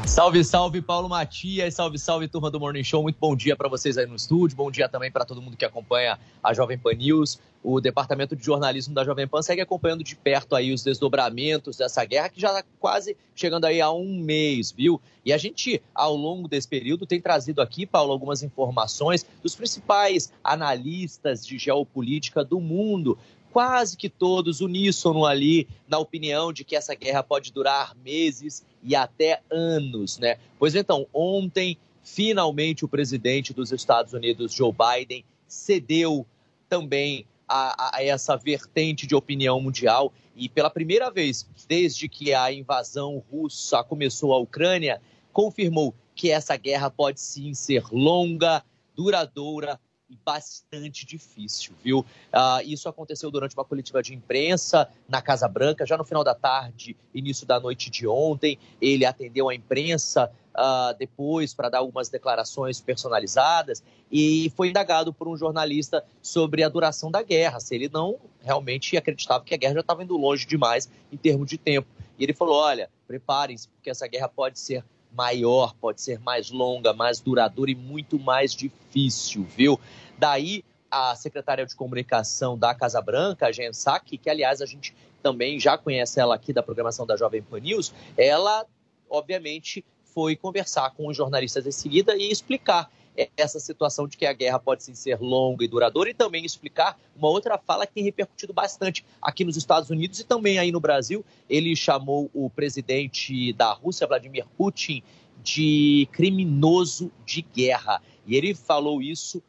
Salve, salve, Paulo Matias, salve, salve, turma do Morning Show. Muito bom dia para vocês aí no estúdio, bom dia também para todo mundo que acompanha a Jovem Pan News. O departamento de jornalismo da Jovem Pan segue acompanhando de perto aí os desdobramentos dessa guerra que já está quase chegando aí a um mês, viu? E a gente, ao longo desse período, tem trazido aqui, Paulo, algumas informações dos principais analistas de geopolítica do mundo quase que todos uníssono ali na opinião de que essa guerra pode durar meses e até anos, né? Pois então, ontem, finalmente, o presidente dos Estados Unidos, Joe Biden, cedeu também a, a- essa vertente de opinião mundial e pela primeira vez desde que a invasão russa começou a Ucrânia, confirmou que essa guerra pode sim ser longa, duradoura bastante difícil, viu? Ah, isso aconteceu durante uma coletiva de imprensa na Casa Branca, já no final da tarde, início da noite de ontem. Ele atendeu a imprensa ah, depois para dar algumas declarações personalizadas e foi indagado por um jornalista sobre a duração da guerra, se ele não realmente acreditava que a guerra já estava indo longe demais em termos de tempo. E ele falou: olha, preparem-se, porque essa guerra pode ser maior, pode ser mais longa, mais duradoura e muito mais difícil, viu? Daí a secretária de comunicação da Casa Branca, a Jen Psaki, que aliás a gente também já conhece ela aqui da programação da Jovem Pan News, ela obviamente foi conversar com os jornalistas em seguida e explicar essa situação de que a guerra pode sim ser longa e duradoura e também explicar uma outra fala que tem repercutido bastante aqui nos Estados Unidos e também aí no Brasil. Ele chamou o presidente da Rússia, Vladimir Putin, de criminoso de guerra. E ele falou isso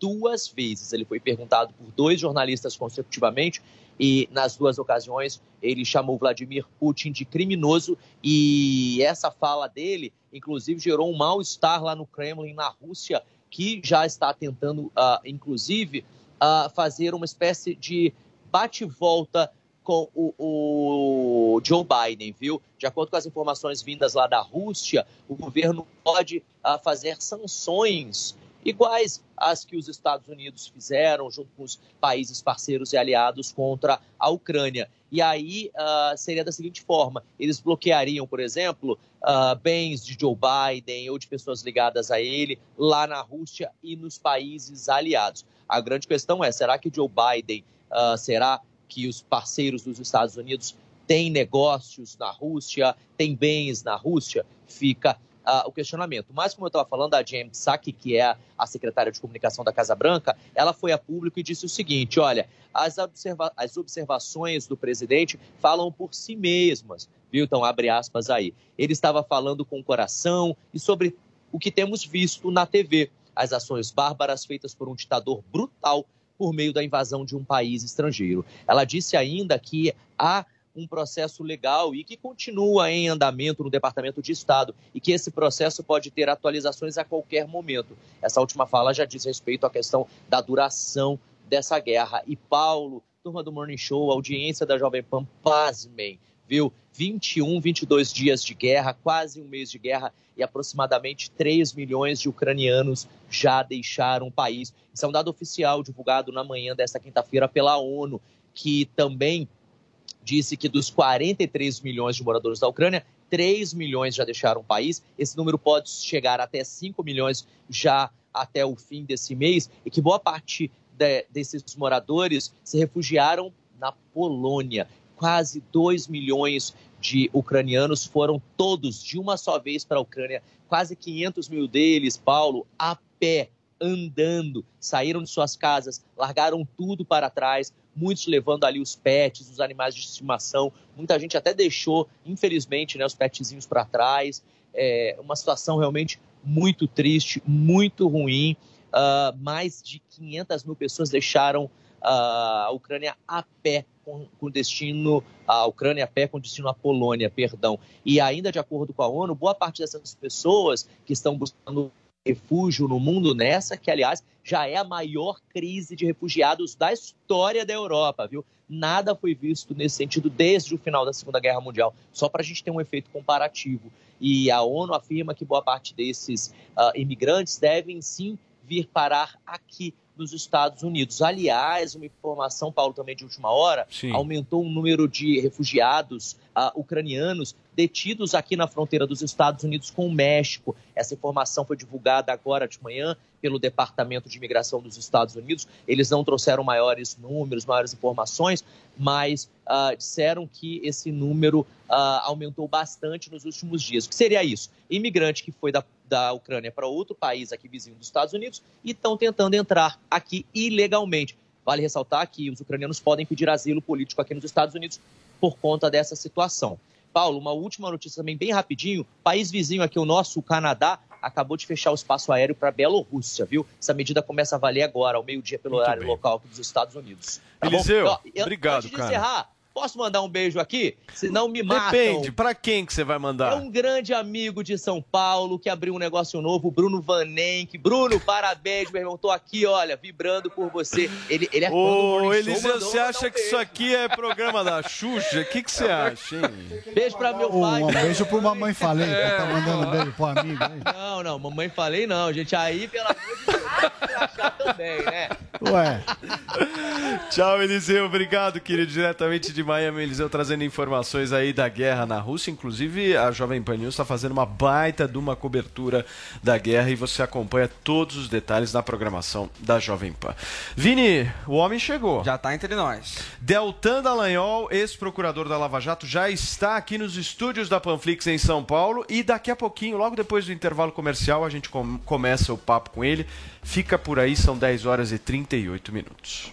duas vezes. Ele foi perguntado por dois jornalistas consecutivamente e nas duas ocasiões ele chamou Vladimir Putin de criminoso e essa fala dele, inclusive, gerou um mal-estar lá no Kremlin, na Rússia, que já está tentando, uh, inclusive, uh, fazer uma espécie de bate-volta com o, o, Joe Biden, viu? De acordo com as informações vindas lá da Rússia, o governo pode uh, fazer sanções iguais às que os Estados Unidos fizeram junto com os países parceiros e aliados contra a Ucrânia. E aí uh, seria da seguinte forma: eles bloqueariam, por exemplo, uh, bens de Joe Biden ou de pessoas ligadas a ele lá na Rússia e nos países aliados. A grande questão é: será que Joe Biden, uh, será que os parceiros dos Estados Unidos têm negócios na Rússia, têm bens na Rússia? Fica uh, o questionamento. Mas, como eu estava falando, a James Psaki, que é a secretária de comunicação da Casa Branca, ela foi a público e disse o seguinte: olha, as, observa as observações do presidente falam por si mesmas, viu? Então, abre aspas aí. Ele estava falando com o coração e sobre o que temos visto na TV, as ações bárbaras feitas por um ditador brutal por meio da invasão de um país estrangeiro. Ela disse ainda que há um processo legal e que continua em andamento no Departamento de Estado e que esse processo pode ter atualizações a qualquer momento. Essa última fala já diz respeito à questão da duração dessa guerra. E Paulo, turma do Morning Show, audiência da Jovem Pan, pasmem, viu? 21, 22 dias de guerra, quase um mês de guerra e aproximadamente 3 milhões de ucranianos já deixaram o país. Isso é um dado oficial divulgado na manhã desta quinta-feira pela ONU, que também disse que dos 43 milhões de moradores da Ucrânia, 3 milhões já deixaram o país. Esse número pode chegar até 5 milhões já até o fim desse mês, e que boa parte de, desses moradores se refugiaram na Polônia. Quase 2 milhões de ucranianos foram todos de uma só vez para a Ucrânia. Quase 500 mil deles, Paulo, a pé, andando, saíram de suas casas, largaram tudo para trás, muitos levando ali os pets, os animais de estimação. Muita gente até deixou, infelizmente, né, os petzinhos para trás. É uma situação realmente muito triste, muito ruim. Uh, mais de 500 mil pessoas deixaram uh, a Ucrânia a pé com, com, destino a Ucrânia a pé com destino à Polônia, perdão. E ainda de acordo com a ONU, boa parte dessas pessoas que estão buscando refúgio no mundo nessa, que aliás já é a maior crise de refugiados da história da Europa, viu? Nada foi visto nesse sentido desde o final da Segunda Guerra Mundial, só para a gente ter um efeito comparativo. E a ONU afirma que boa parte desses uh, imigrantes devem sim vir parar aqui nos Estados Unidos. Aliás, uma informação, Paulo, também de última hora, Sim. aumentou o número de refugiados uh, ucranianos detidos aqui na fronteira dos Estados Unidos com o México. Essa informação foi divulgada agora de manhã pelo Departamento de Imigração dos Estados Unidos. Eles não trouxeram maiores números, maiores informações, mas uh, disseram que esse número uh, aumentou bastante nos últimos dias. O que seria isso? Imigrante que foi da, da Ucrânia para outro país aqui vizinho dos Estados Unidos e estão tentando entrar aqui ilegalmente. Vale ressaltar que os ucranianos podem pedir asilo político aqui nos Estados Unidos por conta dessa situação. Paulo, uma última notícia também bem rapidinho. País vizinho aqui, o nosso, o Canadá, acabou de fechar o espaço aéreo para a Bielorrússia, viu? Essa medida começa a valer agora, ao meio-dia, pelo Muito horário bem. local dos Estados Unidos. Tá Eliseu, bom? obrigado, antes de cara. encerrar, Posso mandar um beijo aqui? Senão me matam. Depende, pra quem que você vai mandar? É um grande amigo de São Paulo que abriu um negócio novo, Bruno Vanenck. Bruno, parabéns, meu irmão. Tô aqui, olha, vibrando por você. Ele, ele é fã Ô, Eliseu, você acha um que isso aqui é programa da Xuxa? O que, que você acha, hein? Beijo pra meu pai. Um, beijo pro Mamãe Falei, é, tá mandando beijo pro amigo. Não, não, Mamãe Falei não, gente. Aí, pelo amor de Deus. também, né? Ué. Tchau, Eliseu. Obrigado, querido. Diretamente de Miami, Eliseu trazendo informações aí da guerra na Rússia. Inclusive, a Jovem Pan News está fazendo uma baita de uma cobertura da guerra e você acompanha todos os detalhes na programação da Jovem Pan. Vini, o homem chegou. Já está entre nós. Deltan Dallagnol, ex-procurador da Lava Jato, já está aqui nos estúdios da Panflix em São Paulo e daqui a pouquinho, logo depois do intervalo comercial, a gente com começa o papo com ele. Fica por aí, são 10 horas e 38 minutos.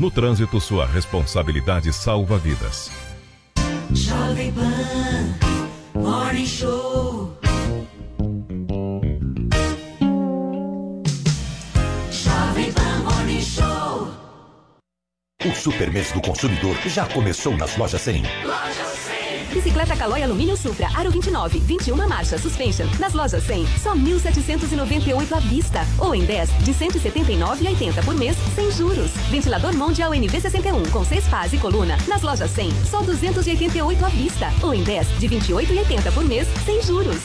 No trânsito, sua responsabilidade salva vidas. Jovem Pan, Morning Show. Jovem Pan Morning Show. O Super Mês do Consumidor já começou nas lojas 100. Loja 100. Bicicleta Calói Alumínio Supra, Aro 29, 21 marcha, Suspension. Nas lojas 100, só 1.798 à vista. Ou em 10, de 179,80 por mês, sem juros. Ventilador Mondial NV61, com 6 pás e coluna. Nas lojas 100, só 288 à vista. Ou em 10, de 28,80 por mês, sem juros.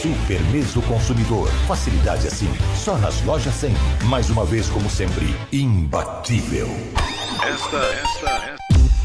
Super Mês do Consumidor. Facilidade assim, só nas lojas 100. Mais uma vez, como sempre, imbatível. Esta, esta, esta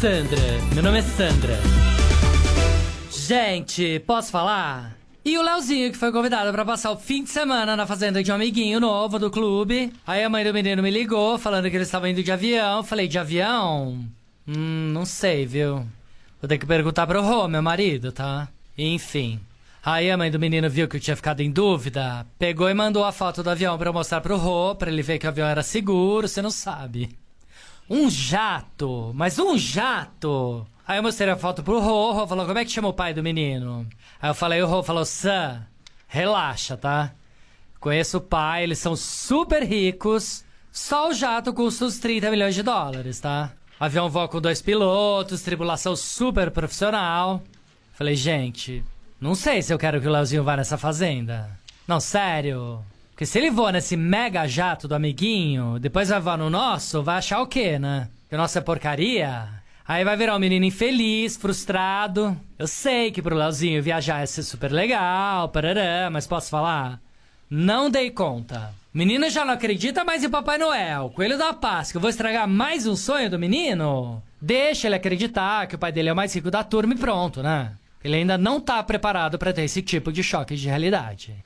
Sandra, meu nome é Sandra. Gente, posso falar? E o Leozinho, que foi convidado para passar o fim de semana na fazenda de um amiguinho novo do clube. Aí a mãe do menino me ligou, falando que eles estavam indo de avião. Falei, de avião? Hum, não sei, viu? Vou ter que perguntar pro Rô, meu marido, tá? Enfim. Aí a mãe do menino viu que eu tinha ficado em dúvida, pegou e mandou a foto do avião eu mostrar pro Rô, pra ele ver que o avião era seguro, você não sabe. Um jato, mas um jato! Aí eu mostrei a foto pro Rô, o Rô falou, como é que chama o pai do menino? Aí eu falei, o Rô falou, Sam, relaxa, tá? Conheço o pai, eles são super ricos, só o jato custa uns 30 milhões de dólares, tá? Avião voa com dois pilotos, tripulação super profissional. Falei, gente, não sei se eu quero que o Leozinho vá nessa fazenda. Não, sério. Porque se ele voa nesse mega jato do amiguinho, depois vai voar no nosso, vai achar o quê, né? Que o nosso é porcaria? Aí vai virar um menino infeliz, frustrado. Eu sei que pro Leozinho viajar ia ser super legal, parará, mas posso falar? Não dei conta. Menino já não acredita mais em Papai Noel, Coelho da Páscoa. Eu vou estragar mais um sonho do menino? Deixa ele acreditar que o pai dele é o mais rico da turma e pronto, né? Ele ainda não tá preparado para ter esse tipo de choque de realidade.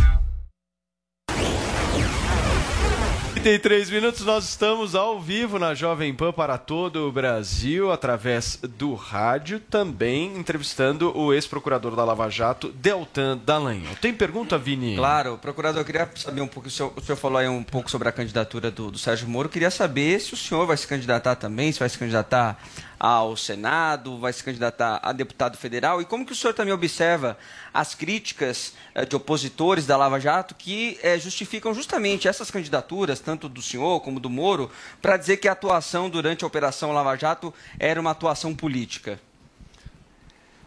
33 minutos, nós estamos ao vivo na Jovem Pan para todo o Brasil, através do rádio, também entrevistando o ex-procurador da Lava Jato, Deltan Dallagnol. Tem pergunta, Vini? Claro, procurador, eu queria saber um pouco, o senhor, o senhor falou aí um pouco sobre a candidatura do, do Sérgio Moro, eu queria saber se o senhor vai se candidatar também, se vai se candidatar ao Senado, vai se candidatar a deputado federal, e como que o senhor também observa as críticas eh, de opositores da Lava Jato que eh, justificam justamente essas candidaturas, tanto do senhor como do Moro, para dizer que a atuação durante a Operação Lava Jato era uma atuação política?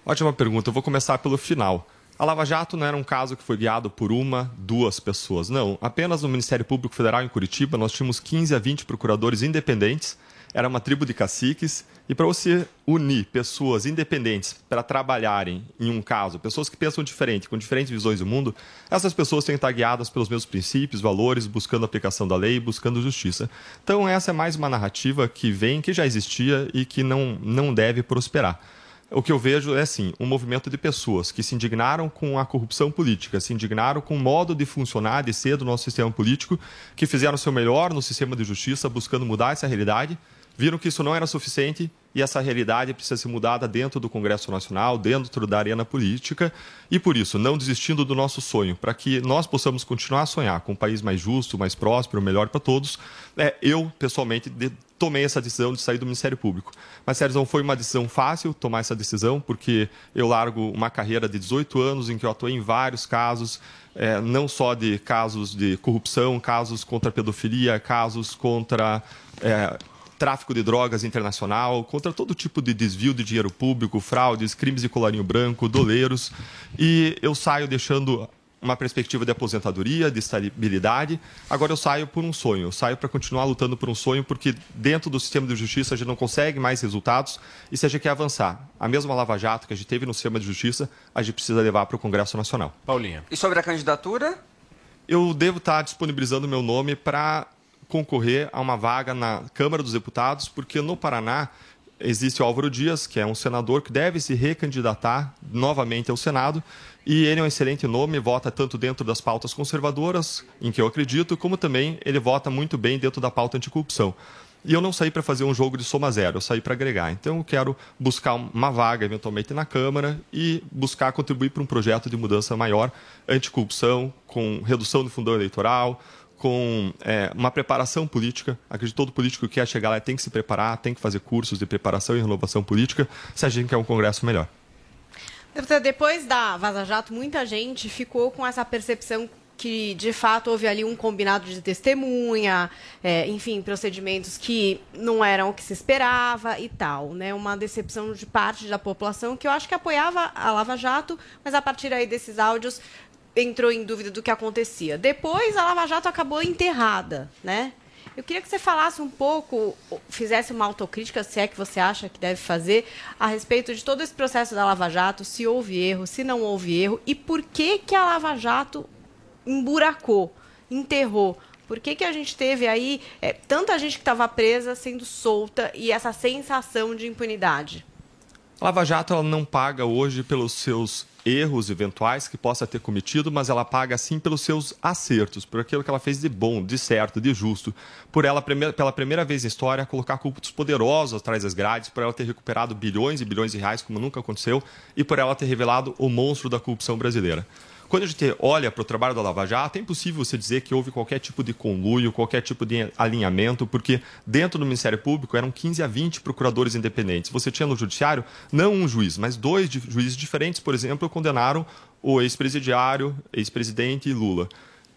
Ótima pergunta. Eu vou começar pelo final. A Lava Jato não era um caso que foi guiado por uma, duas pessoas. Não. Apenas no Ministério Público Federal em Curitiba, nós tínhamos 15 a 20 procuradores independentes. Era uma tribo de caciques. E para você unir pessoas independentes para trabalharem em um caso, pessoas que pensam diferente, com diferentes visões do mundo, essas pessoas têm que estar guiadas pelos mesmos princípios, valores, buscando a aplicação da lei, buscando justiça. Então, essa é mais uma narrativa que vem, que já existia e que não, não deve prosperar o que eu vejo é assim, um movimento de pessoas que se indignaram com a corrupção política, se indignaram com o modo de funcionar, de ser do nosso sistema político, que fizeram o seu melhor no sistema de justiça, buscando mudar essa realidade, viram que isso não era suficiente e essa realidade precisa ser mudada dentro do Congresso Nacional, dentro da arena política, e por isso, não desistindo do nosso sonho, para que nós possamos continuar a sonhar com um país mais justo, mais próspero, melhor para todos, é, eu, pessoalmente, de, tomei essa decisão de sair do Ministério Público. Mas, Sérgio, não foi uma decisão fácil tomar essa decisão, porque eu largo uma carreira de 18 anos em que eu atuei em vários casos, é, não só de casos de corrupção, casos contra pedofilia, casos contra é, tráfico de drogas internacional, contra todo tipo de desvio de dinheiro público, fraudes, crimes de colarinho branco, doleiros. E eu saio deixando uma perspectiva de aposentadoria, de estabilidade. Agora eu saio por um sonho, eu saio para continuar lutando por um sonho, porque dentro do sistema de justiça a gente não consegue mais resultados e se a gente quer avançar, a mesma Lava Jato que a gente teve no sistema de justiça, a gente precisa levar para o Congresso Nacional. Paulinha. E sobre a candidatura? Eu devo estar disponibilizando meu nome para concorrer a uma vaga na Câmara dos Deputados, porque no Paraná existe o Álvaro Dias, que é um senador que deve se recandidatar novamente ao Senado, e ele é um excelente nome, vota tanto dentro das pautas conservadoras, em que eu acredito, como também ele vota muito bem dentro da pauta anticorrupção. E eu não saí para fazer um jogo de soma zero, eu saí para agregar. Então eu quero buscar uma vaga eventualmente na Câmara e buscar contribuir para um projeto de mudança maior, anticorrupção, com redução do fundão eleitoral, com é, uma preparação política. Acredito que todo político que quer chegar lá tem que se preparar, tem que fazer cursos de preparação e renovação política, se a gente quer um Congresso melhor. Depois da Vaza Jato, muita gente ficou com essa percepção que de fato houve ali um combinado de testemunha, é, enfim, procedimentos que não eram o que se esperava e tal, né? Uma decepção de parte da população que eu acho que apoiava a Lava Jato, mas a partir aí desses áudios entrou em dúvida do que acontecia. Depois, a Lava Jato acabou enterrada, né? Eu queria que você falasse um pouco, fizesse uma autocrítica, se é que você acha que deve fazer, a respeito de todo esse processo da Lava Jato, se houve erro, se não houve erro, e por que, que a Lava Jato emburacou, enterrou. Por que, que a gente teve aí é, tanta gente que estava presa sendo solta e essa sensação de impunidade? Lava Jato ela não paga hoje pelos seus erros eventuais que possa ter cometido, mas ela paga sim pelos seus acertos, por aquilo que ela fez de bom, de certo, de justo, por ela pela primeira vez na história colocar cultos poderosos atrás das grades, por ela ter recuperado bilhões e bilhões de reais como nunca aconteceu e por ela ter revelado o monstro da corrupção brasileira. Quando a gente olha para o trabalho da Lava Jato, é impossível você dizer que houve qualquer tipo de conluio, qualquer tipo de alinhamento, porque dentro do Ministério Público eram 15 a 20 procuradores independentes. Você tinha no Judiciário não um juiz, mas dois juízes diferentes, por exemplo, condenaram o ex-presidiário, ex-presidente Lula.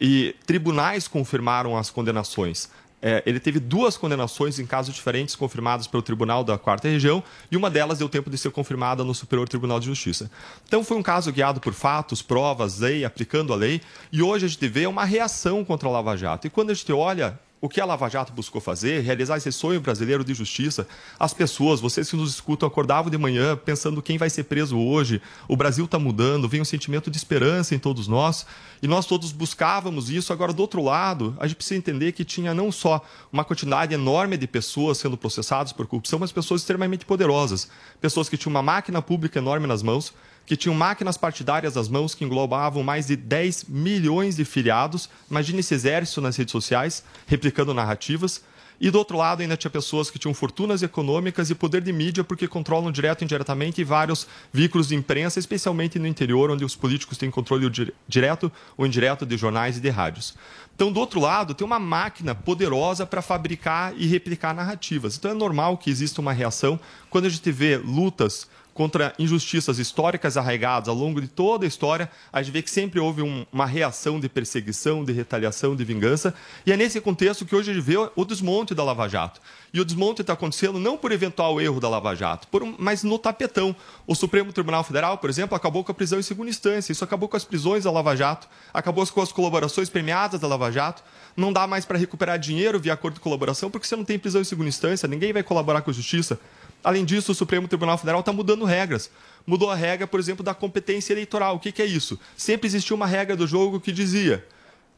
E tribunais confirmaram as condenações é, ele teve duas condenações em casos diferentes confirmadas pelo Tribunal da Quarta Região e uma delas deu tempo de ser confirmada no Superior Tribunal de Justiça. Então foi um caso guiado por fatos, provas, lei, aplicando a lei, e hoje a gente vê uma reação contra a Lava Jato. E quando a gente olha o que a Lava Jato buscou fazer, realizar esse sonho brasileiro de justiça. As pessoas, vocês que nos escutam, acordavam de manhã pensando quem vai ser preso hoje. O Brasil está mudando, vem um sentimento de esperança em todos nós. E nós todos buscávamos isso. Agora, do outro lado, a gente precisa entender que tinha não só uma quantidade enorme de pessoas sendo processadas por corrupção, mas pessoas extremamente poderosas. Pessoas que tinham uma máquina pública enorme nas mãos, que tinham máquinas partidárias nas mãos que englobavam mais de 10 milhões de filiados. Imagine esse exército nas redes sociais, replicando narrativas. E do outro lado, ainda tinha pessoas que tinham fortunas econômicas e poder de mídia porque controlam direto e indiretamente vários veículos de imprensa, especialmente no interior, onde os políticos têm controle dire- direto ou indireto de jornais e de rádios. Então, do outro lado, tem uma máquina poderosa para fabricar e replicar narrativas. Então, é normal que exista uma reação quando a gente vê lutas contra injustiças históricas arraigadas ao longo de toda a história, a gente vê que sempre houve um- uma reação de perseguição, de retaliação, de vingança. E é nesse contexto que hoje a gente vê o desmonte da Lava Jato. E o desmonte está acontecendo não por eventual erro da Lava Jato, um- mas no tapetão. O Supremo Tribunal Federal, por exemplo, acabou com a prisão em segunda instância. Isso acabou com as prisões da Lava Jato, acabou com as colaborações premiadas da Lava Jato. Não dá mais para recuperar dinheiro via acordo de colaboração, porque você não tem prisão em segunda instância, ninguém vai colaborar com a justiça. Além disso, o Supremo Tribunal Federal está mudando regras. Mudou a regra, por exemplo, da competência eleitoral. O que, que é isso? Sempre existiu uma regra do jogo que dizia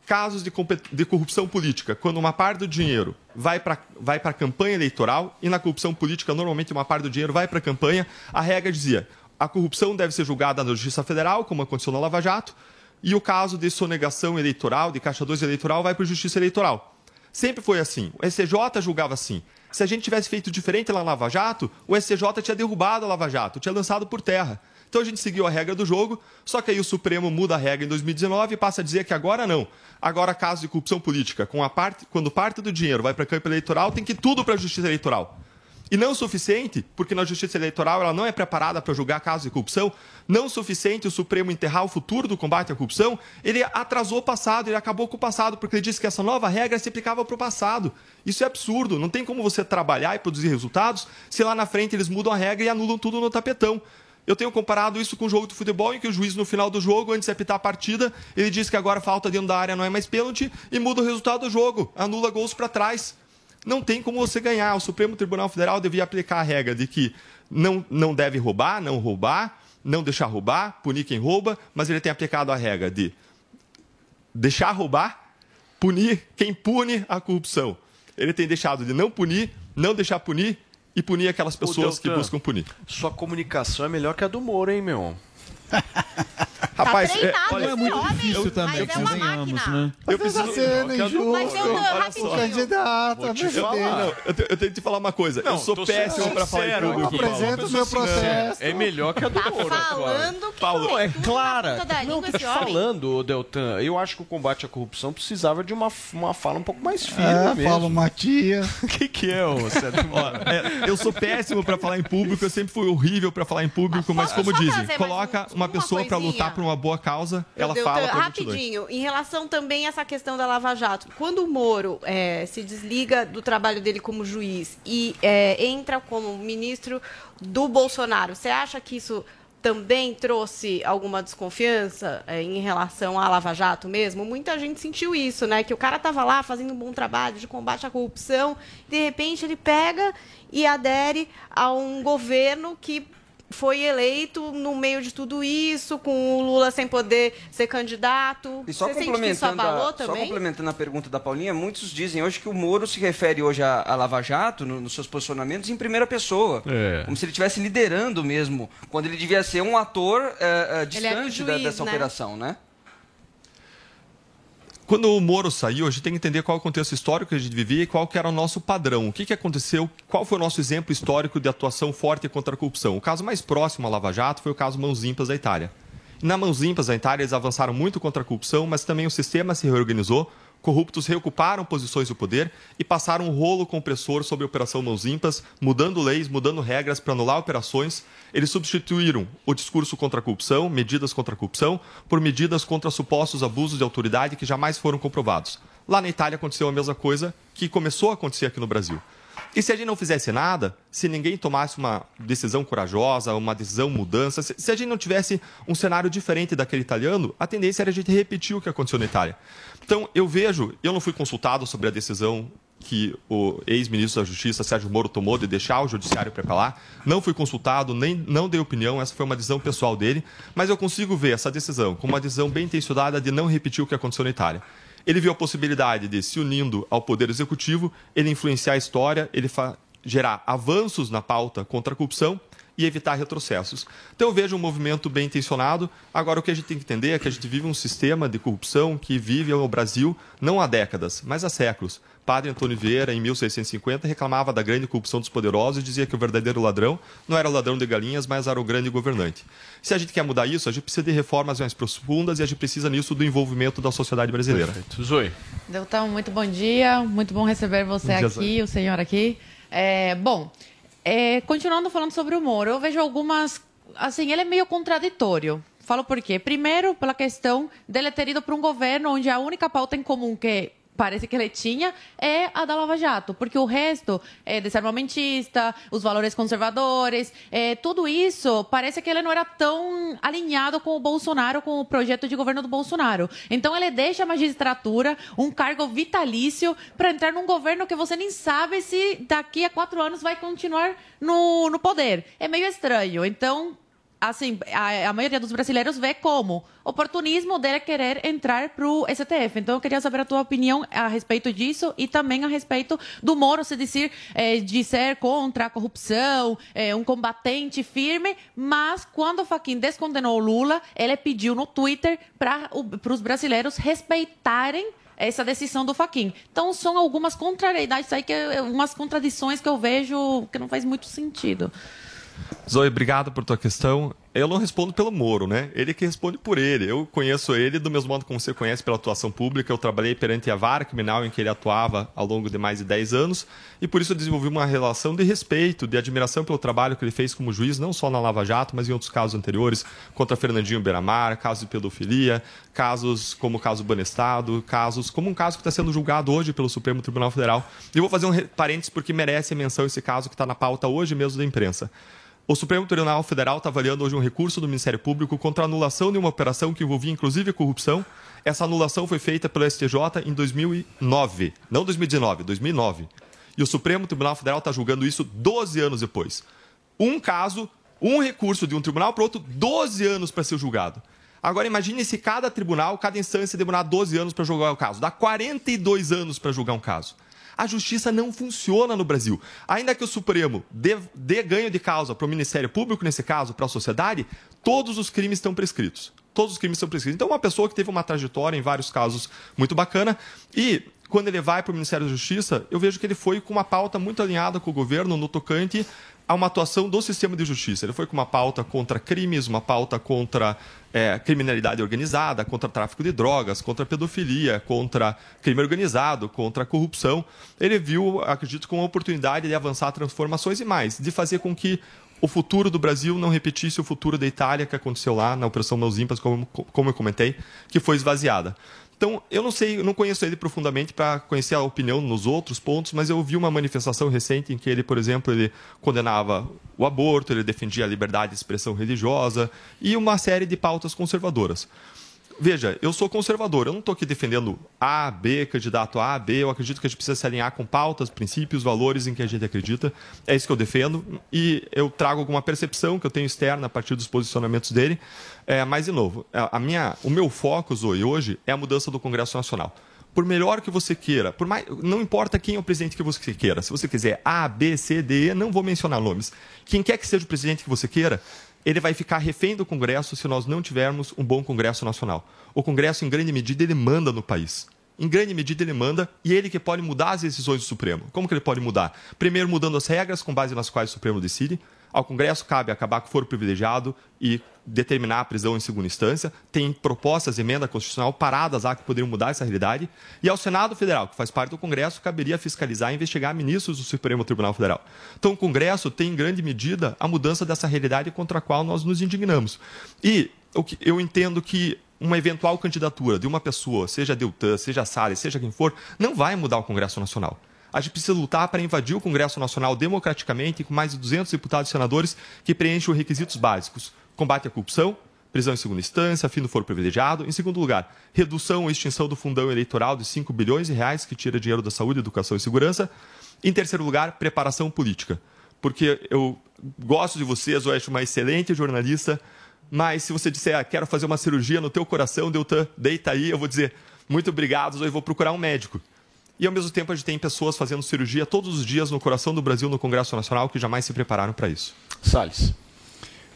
casos de, de corrupção política, quando uma parte do dinheiro vai para vai a campanha eleitoral, e na corrupção política, normalmente uma parte do dinheiro vai para a campanha, a regra dizia a corrupção deve ser julgada na Justiça Federal, como aconteceu na Lava Jato, e o caso de sonegação eleitoral, de caixa 2 eleitoral, vai para a Justiça Eleitoral. Sempre foi assim. O STJ julgava assim. Se a gente tivesse feito diferente lá na Lava Jato, o STJ tinha derrubado a Lava Jato, tinha lançado por terra. Então a gente seguiu a regra do jogo, só que aí o Supremo muda a regra em 2019 e passa a dizer que agora não. Agora, caso de corrupção política, com a parte, quando parte do dinheiro vai para a campanha eleitoral, tem que ir tudo para a Justiça Eleitoral. E não suficiente, porque na Justiça Eleitoral ela não é preparada para julgar casos de corrupção, não suficiente o Supremo enterrar o futuro do combate à corrupção, ele atrasou o passado, ele acabou com o passado, porque ele disse que essa nova regra se aplicava para o passado. Isso é absurdo, não tem como você trabalhar e produzir resultados se lá na frente eles mudam a regra e anulam tudo no tapetão. Eu tenho comparado isso com o jogo de futebol, em que o juiz, no final do jogo, antes de apitar a partida, ele diz que agora falta dentro da área não é mais pênalti e muda o resultado do jogo, anula gols para trás. Não tem como você ganhar. O Supremo Tribunal Federal devia aplicar a regra de que não, não deve roubar, não roubar, não deixar roubar, punir quem rouba, mas ele tem aplicado a regra de deixar roubar, punir quem pune a corrupção. Ele tem deixado de não punir, não deixar punir e punir aquelas pessoas que Deltan, buscam punir. Sua comunicação é melhor que a do Moro, hein, meu? Rapaz, treinado é, olha, é muito homem, difícil mas também, é uma máquina. né? Eu preciso... Tá sendo injusto. Mas eu rapidinho. Candidato, eu, eu tenho que te falar uma coisa. Não, eu sou péssimo para falar em público. Apresenta o meu processo. É melhor que a do Tá Moro. falando que Paulo, não é clara. Não, língua tô te falando, ô, Deltan. Eu acho que o combate à corrupção precisava de uma, uma fala um pouco mais firme É, mesmo. Paulo Matias. O que, que é, ô Sérgio Moro? É, eu sou péssimo para falar em público, eu sempre fui horrível para falar em público, mas, como dizem, coloca um- uma pessoa para coisinha? lutar por uma boa causa, ela fala. Rapidinho, em relação também a essa questão da Lava Jato, quando o Moro é, se desliga do trabalho dele como juiz e é, entra como ministro do Bolsonaro, você acha que isso também trouxe alguma desconfiança é, em relação à Lava Jato mesmo? Muita gente sentiu isso, né? Que o cara estava lá fazendo um bom trabalho de combate à corrupção, de repente ele pega e adere a um governo que foi eleito no meio de tudo isso, com o Lula sem poder ser candidato. E só Você sente que isso complementando, a, só complementando a pergunta da Paulinha, muitos dizem hoje que o Moro se refere hoje à, à Lava Jato, no- nos seus posicionamentos, em primeira pessoa. É. Como se ele estivesse liderando mesmo, quando ele devia ser um ator era o distante da- juiz, dessa né? operação, né? Quando o Moro saiu, a gente tem que entender qual é o contexto histórico que a gente vivia e qual que era o nosso padrão. O que, que aconteceu, qual foi o nosso exemplo histórico de atuação forte contra a corrupção. O caso mais próximo à Lava Jato foi o caso Mãos Limpas da Itália. Na Mãos Limpas da Itália, eles avançaram muito contra a corrupção, mas também o sistema se reorganizou, corruptos reocuparam posições do poder e passaram um rolo compressor sobre a Operação Mãos Limpas, mudando leis, mudando regras para anular operações. Eles substituíram o discurso contra a corrupção, medidas contra a corrupção, por medidas contra supostos abusos de autoridade que jamais foram comprovados. Lá na Itália aconteceu a mesma coisa que começou a acontecer aqui no Brasil. E se a gente não fizesse nada, se ninguém tomasse uma decisão corajosa, uma decisão mudança, se, a gente não tivesse um cenário diferente daquele italiano, a tendência era a gente repetir o que aconteceu na Itália. Então, eu vejo, eu não fui consultado sobre a decisão que o ex-ministro da Justiça, Sérgio Moro, tomou de deixar o judiciário para lá. Não fui consultado, nem não dei opinião, essa foi uma decisão pessoal dele, mas eu consigo ver essa decisão como uma decisão bem intencionada de não repetir o que aconteceu na Itália. Ele viu a possibilidade de, se unindo ao poder executivo, ele influenciar a história, ele gerar avanços na pauta contra a corrupção e evitar retrocessos. Então eu vejo um movimento bem intencionado. Agora o que a gente tem que entender é que a gente vive um sistema de corrupção que vive no Brasil não há décadas, mas há séculos. Padre Antônio Vieira, em 1650, reclamava da grande corrupção dos poderosos e dizia que o verdadeiro ladrão não era o ladrão de galinhas, mas era o grande governante. Se a gente quer mudar isso, a gente precisa de reformas mais profundas e a gente precisa nisso do envolvimento da sociedade brasileira. Perfeito. Zoe. Então, muito bom dia, muito bom receber você Bom dia, aqui, Zoe. o senhor aqui. É, bom, é, continuando falando sobre o Moro, eu vejo algumas. Assim, ele é meio contraditório. Falo por quê? Primeiro, pela questão dele ter ido para um governo onde a única pauta em comum que parece que ele tinha é a da Lava Jato, porque o resto é desarmamentista, os valores conservadores, é, tudo isso parece que ele não era tão alinhado com o Bolsonaro, com o projeto de governo do Bolsonaro. Então ele deixa a magistratura, um cargo vitalício, para entrar num governo que você nem sabe se daqui a quatro anos vai continuar no, no poder. É meio estranho. Então, assim, a, a maioria dos brasileiros vê como oportunismo dele querer entrar para o STF. Então, eu queria saber a tua opinião a respeito disso e também a respeito do Moro se dizer eh, de ser contra a corrupção, eh, um combatente firme, mas quando o Fachin descondenou o Lula, ele pediu no Twitter para os brasileiros respeitarem essa decisão do Fachin. Então, são algumas contrariedades aí, que, umas contradições que eu vejo que não faz muito sentido. Zoe, obrigado por tua questão. Eu não respondo pelo Moro, né? Ele que responde por ele. Eu conheço ele do mesmo modo como você conhece pela atuação pública. Eu trabalhei perante a vara criminal em que ele atuava ao longo de mais de 10 anos e por isso eu desenvolvi uma relação de respeito, de admiração pelo trabalho que ele fez como juiz, não só na Lava Jato, mas em outros casos anteriores, contra Fernandinho Beiramar, casos de pedofilia, casos como o caso Banestado, casos como um caso que está sendo julgado hoje pelo Supremo Tribunal Federal. E eu vou fazer um parênteses porque merece a menção esse caso que está na pauta hoje mesmo da imprensa. O Supremo Tribunal Federal está avaliando hoje um recurso do Ministério Público contra a anulação de uma operação que envolvia inclusive corrupção. Essa anulação foi feita pelo STJ em 2009, não 2019, 2009. E o Supremo Tribunal Federal está julgando isso 12 anos depois. Um caso, um recurso de um tribunal para outro, 12 anos para ser julgado. Agora imagine se cada tribunal, cada instância demorar 12 anos para julgar o caso. Dá 42 anos para julgar um caso. A justiça não funciona no Brasil. Ainda que o Supremo dê, dê ganho de causa para o Ministério Público, nesse caso, para a sociedade, todos os crimes estão prescritos. Todos os crimes estão prescritos. Então, uma pessoa que teve uma trajetória, em vários casos, muito bacana, e quando ele vai para o Ministério da Justiça, eu vejo que ele foi com uma pauta muito alinhada com o governo no tocante a uma atuação do sistema de justiça. Ele foi com uma pauta contra crimes, uma pauta contra é, criminalidade organizada, contra tráfico de drogas, contra pedofilia, contra crime organizado, contra corrupção. Ele viu, acredito, com a oportunidade de avançar transformações e mais, de fazer com que o futuro do Brasil não repetisse o futuro da Itália que aconteceu lá na Operação Mãos Limpas, como, como eu comentei, que foi esvaziada. Então, eu não sei, eu não conheço ele profundamente para conhecer a opinião nos outros pontos, mas eu vi uma manifestação recente em que ele, por exemplo, ele condenava o aborto, ele defendia a liberdade de expressão religiosa e uma série de pautas conservadoras. Veja, eu sou conservador, eu não estou aqui defendendo A, B, candidato A, B. Eu acredito que a gente precisa se alinhar com pautas, princípios, valores em que a gente acredita. É isso que eu defendo. E eu trago alguma percepção que eu tenho externa a partir dos posicionamentos dele. É, mas, de novo, a minha, o meu foco, Zoe, hoje é a mudança do Congresso Nacional. Por melhor que você queira, por mais, não importa quem é o presidente que você queira, se você quiser A, B, C, D, E, não vou mencionar nomes. Quem quer que seja o presidente que você queira, ele vai ficar refém do Congresso se nós não tivermos um bom Congresso Nacional. O Congresso, em grande medida, ele manda no país. Em grande medida, ele manda e ele que pode mudar as decisões do Supremo. Como que ele pode mudar? Primeiro, mudando as regras com base nas quais o Supremo decide. Ao Congresso cabe acabar com o foro privilegiado e determinar a prisão em segunda instância. Tem propostas de emenda constitucional paradas lá que poderiam mudar essa realidade. E ao Senado Federal, que faz parte do Congresso, caberia fiscalizar e investigar ministros do Supremo Tribunal Federal. Então, o Congresso tem, em grande medida, a mudança dessa realidade contra a qual nós nos indignamos. E o que eu entendo que uma eventual candidatura de uma pessoa, seja Deltan, seja Salles, seja quem for, não vai mudar o Congresso Nacional. A gente precisa lutar para invadir o Congresso Nacional democraticamente, com mais de 200 deputados e senadores que preenchem os requisitos básicos: combate à corrupção, prisão em segunda instância, fim do foro privilegiado. Em segundo lugar, redução ou extinção do fundão eleitoral de 5 bilhões de reais que tira dinheiro da saúde, educação e segurança. Em terceiro lugar, preparação política. Porque eu gosto de vocês, eu acho uma excelente jornalista, mas se você disser, ah, quero fazer uma cirurgia no teu coração, Deltan, deita aí, eu vou dizer, muito obrigado, eu vou procurar um médico. E ao mesmo tempo a gente tem pessoas fazendo cirurgia todos os dias no coração do Brasil, no Congresso Nacional, que jamais se prepararam para isso. Salles.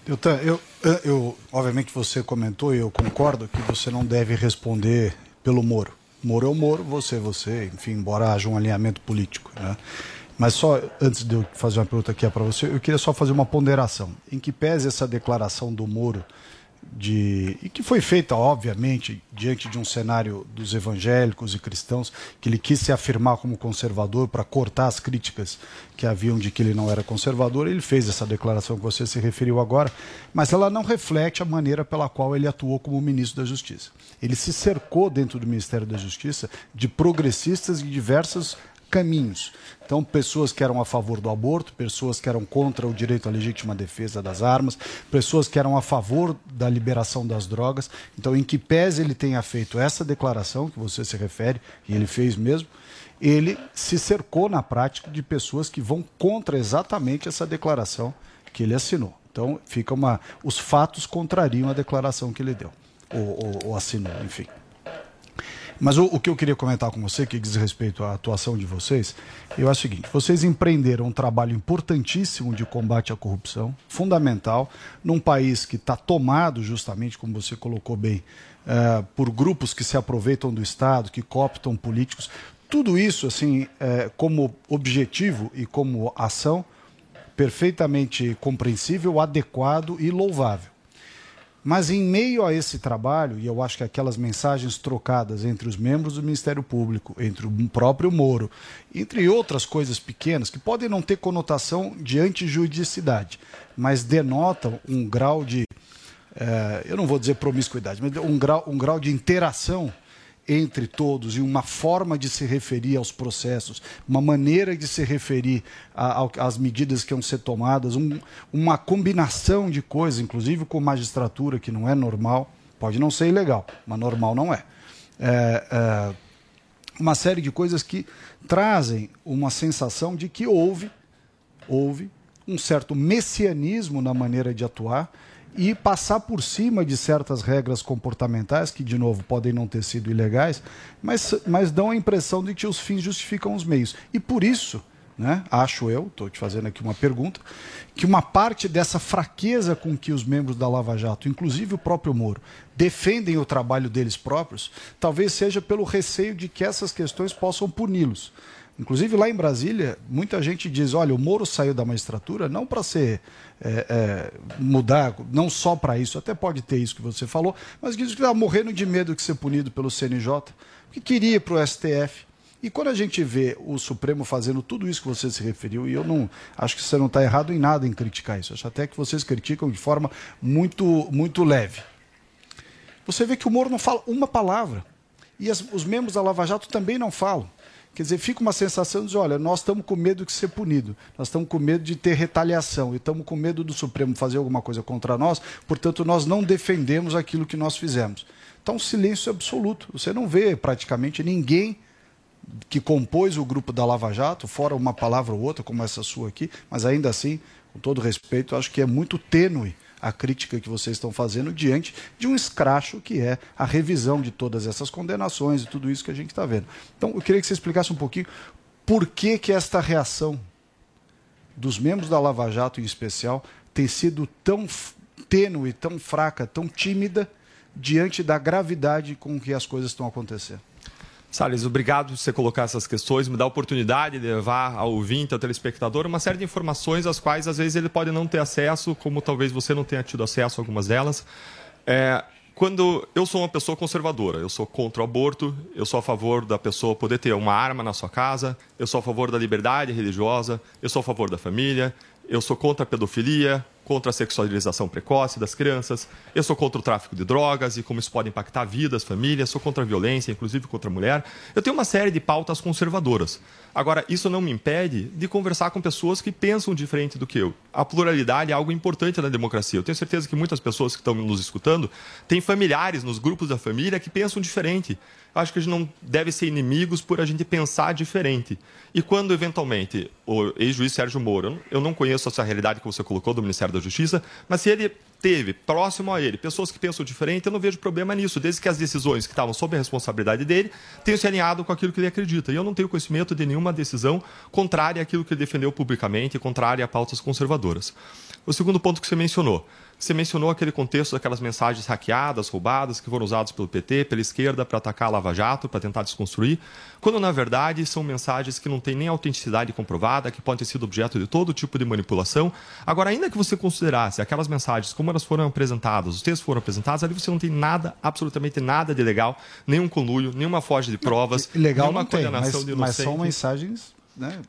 Eu, eu, eu, obviamente você comentou e eu concordo que você não deve responder pelo Moro. Moro é o Moro, você é você, enfim, embora haja um alinhamento político. Né? Mas só antes de eu fazer uma pergunta aqui para você, eu queria só fazer uma ponderação. Em que pese essa declaração do Moro de e que foi feita obviamente diante de um cenário dos evangélicos e cristãos que ele quis se afirmar como conservador para cortar as críticas que haviam de que ele não era conservador ele fez essa declaração que você se referiu agora mas ela não reflete a maneira pela qual ele atuou como ministro da Justiça. Ele se cercou dentro do Ministério da Justiça de progressistas de diversos caminhos. Então, pessoas que eram a favor do aborto, pessoas que eram contra o direito à legítima defesa das armas, pessoas que eram a favor da liberação das drogas. Então, em que pese ele tenha feito essa declaração que você se refere, e ele fez mesmo, ele se cercou na prática de pessoas que vão contra exatamente essa declaração que ele assinou. Então, fica uma. Os fatos contrariam a declaração que ele deu, ou, ou, ou assinou, enfim. Mas o, o que eu queria comentar com você, que diz respeito à atuação de vocês, eu acho o seguinte: vocês empreenderam um trabalho importantíssimo de combate à corrupção, fundamental, num país que está tomado, justamente como você colocou bem, eh, por grupos que se aproveitam do Estado, que cooptam políticos. Tudo isso, assim, eh, como objetivo e como ação, perfeitamente compreensível, adequado e louvável. Mas em meio a esse trabalho, e eu acho que aquelas mensagens trocadas entre os membros do Ministério Público, entre o próprio Moro, entre outras coisas pequenas, que podem não ter conotação de antijuridicidade, mas denotam um grau de, eh, eu não vou dizer promiscuidade, mas um grau, um grau de interação entre todos e uma forma de se referir aos processos, uma maneira de se referir às medidas que vão ser tomadas, um- uma combinação de coisas, inclusive com magistratura, que não é normal, pode não ser ilegal, mas normal não é. É, é, uma série de coisas que trazem uma sensação de que houve, houve um certo messianismo na maneira de atuar e passar por cima de certas regras comportamentais, que, de novo, podem não ter sido ilegais, mas, mas dão a impressão de que os fins justificam os meios. E por isso, né, acho eu, estou te fazendo aqui uma pergunta, que uma parte dessa fraqueza com que os membros da Lava Jato, inclusive o próprio Moro, defendem o trabalho deles próprios, talvez seja pelo receio de que essas questões possam puni-los. Inclusive lá em Brasília, muita gente diz: olha, o Moro saiu da magistratura não para ser é, é, mudar, não só para isso, até pode ter isso que você falou, mas diz que estava morrendo de medo de ser punido pelo CNJ, que queria ir para o STF. E quando a gente vê o Supremo fazendo tudo isso que você se referiu, e eu não acho que você não está errado em nada em criticar isso, acho até que vocês criticam de forma muito, muito leve. Você vê que o Moro não fala uma palavra. E as- os membros da Lava Jato também não falam. Quer dizer, fica uma sensação de, olha, nós estamos com medo de ser punido, nós estamos com medo de ter retaliação e estamos com medo do Supremo fazer alguma coisa contra nós, portanto, nós não defendemos aquilo que nós fizemos. Então, silêncio absoluto. Você não vê praticamente ninguém que compôs o grupo da Lava Jato, fora uma palavra ou outra, como essa sua aqui, mas ainda assim, com todo respeito, acho que é muito tênue a crítica que vocês estão fazendo diante de um escracho que é a revisão de todas essas condenações e tudo isso que a gente está vendo. Então, eu queria que você explicasse um pouquinho por que, que esta reação dos membros da Lava Jato, em especial, tem sido tão tênue, tão fraca, tão tímida diante da gravidade com que as coisas estão acontecendo. Salles, obrigado por você colocar essas questões, me dar a oportunidade de levar ao ouvinte, ao telespectador, uma série de informações às quais às vezes ele pode não ter acesso, como talvez você não tenha tido acesso a algumas delas. É, quando eu sou uma pessoa conservadora, eu sou contra o aborto, eu sou a favor da pessoa poder ter uma arma na sua casa, eu sou a favor da liberdade religiosa, eu sou a favor da família, eu sou contra a pedofilia, contra a sexualização precoce das crianças, eu sou contra o tráfico de drogas e como isso pode impactar vidas, famílias, sou contra a violência, inclusive contra a mulher. Eu tenho uma série de pautas conservadoras. Agora, isso não me impede de conversar com pessoas que pensam diferente do que eu. A pluralidade é algo importante na democracia. Eu tenho certeza que muitas pessoas que estão nos escutando têm familiares nos grupos da família que pensam diferente. Acho que a gente não deve ser inimigos por a gente pensar diferente. E quando, eventualmente, o ex-juiz Sérgio Moro, eu não conheço essa realidade que você colocou do Ministério da Justiça, mas se ele teve próximo a ele pessoas que pensam diferente, eu não vejo problema nisso, desde que as decisões que estavam sob a responsabilidade dele tenham se alinhado com aquilo que ele acredita. E eu não tenho conhecimento de nenhuma decisão contrária àquilo que ele defendeu publicamente, contrária a pautas conservadoras. O segundo ponto que você mencionou. Você mencionou aquele contexto daquelas mensagens hackeadas, roubadas, que foram usadas pelo PT, pela esquerda, para atacar a Lava Jato, para tentar desconstruir, quando na verdade são mensagens que não têm nem autenticidade comprovada, que podem ter sido objeto de todo tipo de manipulação. Agora, ainda que você considerasse aquelas mensagens como elas foram apresentadas, os textos foram apresentados, ali você não tem nada, absolutamente nada de legal, nenhum conluio, nenhuma foge de provas, Legal nenhuma não tem, condenação mas, de mas inocente. são mensagens, né?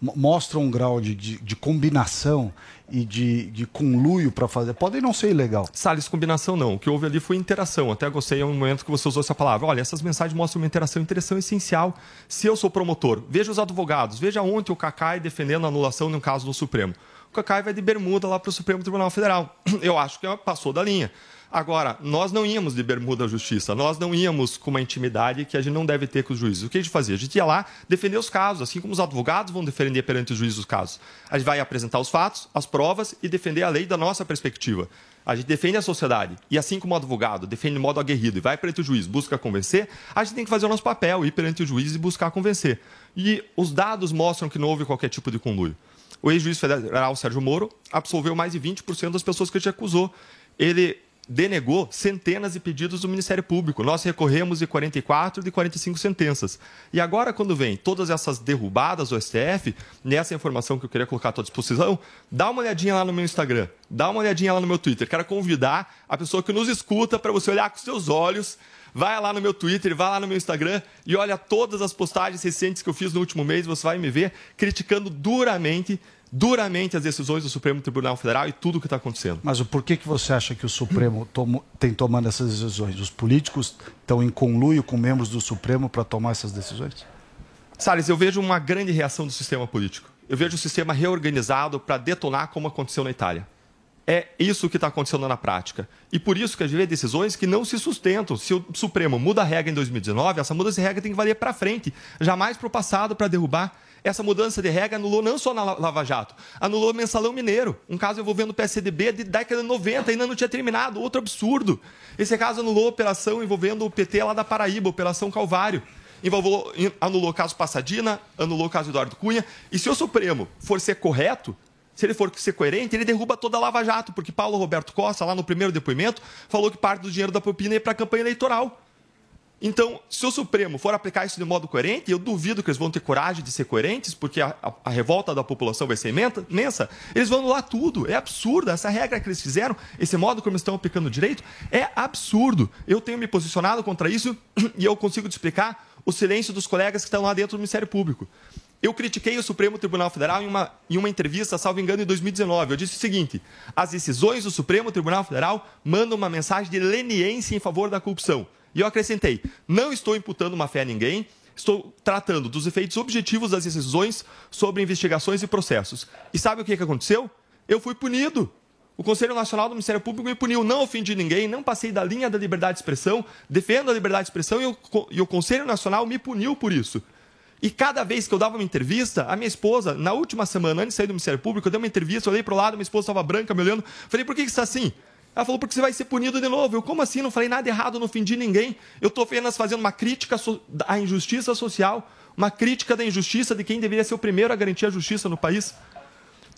Mo- Mostram um grau de, de, de combinação e de, de conluio para fazer. Podem não ser ilegal. Salles, combinação não. O que houve ali foi interação. Até gostei em um momento que você usou essa palavra. Olha, essas mensagens mostram uma interação, interação essencial. Se eu sou promotor, veja os advogados. Veja ontem o Cacai defendendo a anulação no caso do Supremo. O Cacai vai de bermuda lá para o Supremo Tribunal Federal. Eu acho que passou da linha. Agora, nós não íamos de bermuda à justiça, nós não íamos com uma intimidade que a gente não deve ter com os juízes. O que a gente fazia? A gente ia lá defender os casos, assim como os advogados vão defender perante os juízes os casos. A gente vai apresentar os fatos, as provas e defender a lei da nossa perspectiva. A gente defende a sociedade. E assim como o advogado defende de modo aguerrido e vai perante o juiz, busca convencer, a gente tem que fazer o nosso papel, ir perante o juiz e buscar convencer. E os dados mostram que não houve qualquer tipo de conluio. O ex-juiz federal Sérgio Moro absolveu mais de 20% das pessoas que gente acusou. Ele denegou centenas de pedidos do Ministério Público. Nós recorremos de 44 de 45 sentenças. E agora, quando vem todas essas derrubadas do STF, nessa informação que eu queria colocar à tua disposição, dá uma olhadinha lá no meu Instagram, dá uma olhadinha lá no meu Twitter. Quero convidar a pessoa que nos escuta para você olhar com seus olhos. Vai lá no meu Twitter, vai lá no meu Instagram e olha todas as postagens recentes que eu fiz no último mês. Você vai me ver criticando duramente duramente as decisões do Supremo Tribunal Federal e tudo o que está acontecendo. Mas o porquê que você acha que o Supremo tomo- tem tomando essas decisões? Os políticos estão em conluio com membros do Supremo para tomar essas decisões? Salles, eu vejo uma grande reação do sistema político. Eu vejo o sistema reorganizado para detonar como aconteceu na Itália. É isso que está acontecendo na prática. E por isso que a gente vê decisões que não se sustentam. Se o Supremo muda a regra em 2019, essa mudança de regra tem que valer para frente, jamais para o passado para derrubar. Essa mudança de regra anulou não só na La- Lava Jato, anulou o mensalão mineiro, um caso envolvendo o PSDB de década de 90, ainda não tinha terminado, outro absurdo. Esse caso anulou a operação envolvendo o PT lá da Paraíba, Operação Calvário. Envolveu, in- anulou o caso Passadina, anulou o caso Eduardo Cunha. E se o Supremo for ser correto, se ele for ser coerente, ele derruba toda a Lava Jato, porque Paulo Roberto Costa, lá no primeiro depoimento, falou que parte do dinheiro da propina ia para a campanha eleitoral. Então, se o Supremo for aplicar isso de modo coerente, eu duvido que eles vão ter coragem de ser coerentes, porque a, a- a revolta da população vai ser imensa, eles vão anular tudo. É absurdo. Essa regra que eles fizeram, esse modo como estão aplicando o direito, é absurdo. Eu tenho me posicionado contra isso e eu consigo te explicar o silêncio dos colegas que estão lá dentro do Ministério Público. Eu critiquei o Supremo Tribunal Federal em uma, em uma entrevista, salvo engano, em 2019. Eu disse o seguinte: as decisões do Supremo Tribunal Federal mandam uma mensagem de leniência em favor da corrupção. E eu acrescentei: não estou imputando má fé a ninguém, estou tratando dos efeitos objetivos das decisões sobre investigações e processos. E sabe o que, que aconteceu? Eu fui punido. O Conselho Nacional do Ministério Público me puniu. Não ofendi ninguém, não passei da linha da liberdade de expressão, defendo a liberdade de expressão e o, e o Conselho Nacional me puniu por isso. E cada vez que eu dava uma entrevista, a minha esposa, na última semana, antes de sair do Ministério Público, eu dei uma entrevista, eu olhei para o lado, minha esposa estava branca, me olhando. Falei, por que, que está assim? Ela falou, porque você vai ser punido de novo. Eu, como assim? Não falei nada errado, não ofendi ninguém. Eu estou apenas fazendo uma crítica à injustiça social, uma crítica da injustiça de quem deveria ser o primeiro a garantir a justiça no país.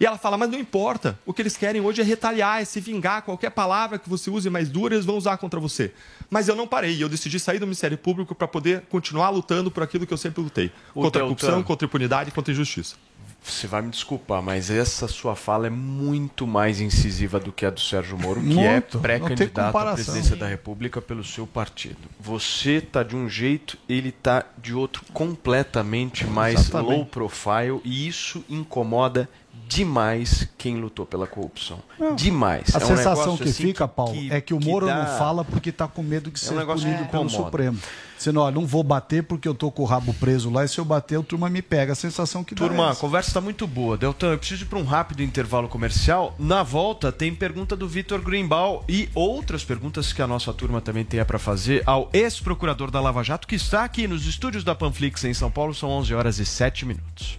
E ela fala, mas não importa. O que eles querem hoje é retaliar, é se vingar. Qualquer palavra que você use mais dura, eles vão usar contra você. Mas eu não parei. Eu decidi sair do Ministério Público para poder continuar lutando por aquilo que eu sempre lutei. O contra a Deltan. corrupção, contra a impunidade e contra a injustiça. Você vai me desculpar, mas essa sua fala é muito mais incisiva do que a do Sérgio Moro, que Muito. é Não tem pré-candidato à presidência da República pelo seu partido. Você tá de um jeito, ele tá de outro completamente mais Exatamente. low profile e isso incomoda demais quem lutou pela corrupção. Não. Demais. A É um sensação que assim, fica, Paulo, é que o Moro dá- não fala porque está com medo de É um ser negócio punido que pelo incomoda. Supremo. Dizendo, ó, não vou bater porque eu tô com o rabo preso lá e se eu bater, o turma me pega. A sensação que dá Turma, é a essa. conversa está muito boa. Deltan, eu preciso ir para um rápido intervalo comercial. Na volta, tem pergunta do Vitor Greenbaum e outras perguntas que a nossa turma também tem para fazer ao ex-procurador da Lava Jato, que está aqui nos estúdios da Panflix em São Paulo. São 11 horas e 7 minutos.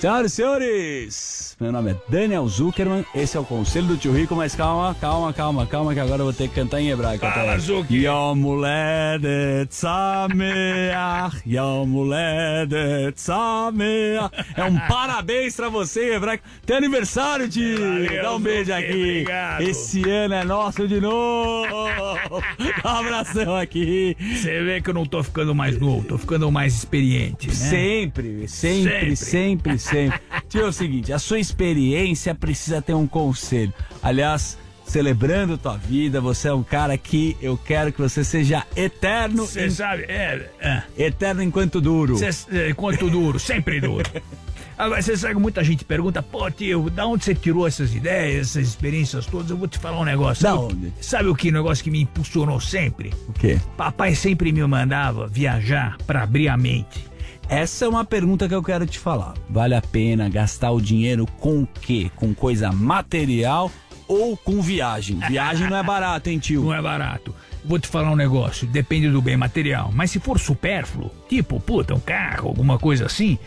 Senhoras e senhores, Meu nome é Daniel Zuckerman, esse é o Conselho do Tio Rico, mas calma, calma, calma, calma, que agora eu vou ter que cantar em hebraico. Fala, até. Zuki. Yom Uledet Sameach, Yom Uledet Sameach. É um parabéns pra você hebraico. Tem aniversário, tio! Valeu, Dá um beijo aqui. obrigado. Esse ano é nosso de novo. Dá um abração aqui. Você vê que eu não tô ficando mais novo, tô ficando mais experiente, né? Sempre, sempre, sempre, sempre. Tio, é o seguinte, a sua experiência precisa ter um conselho. Aliás, celebrando tua vida, você é um cara que eu quero que você seja eterno. Você em- sabe, é, é. Eterno enquanto duro. Cê, é, quanto duro, sempre duro. Agora, você sabe que muita gente pergunta, pô, tio, da onde você tirou essas ideias, essas experiências todas? Eu vou te falar um negócio. Da Sabe- onde? Sabe o que negócio que me impulsionou sempre? O quê? Papai sempre me mandava viajar pra abrir a mente. Essa é uma pergunta que eu quero te falar. Vale a pena gastar o dinheiro com o quê? Com coisa material ou com viagem? Viagem não é barato, hein, tio? Não é barato. Vou te falar um negócio, depende do bem material. Mas se for supérfluo, tipo, puta, um carro, alguma coisa assim,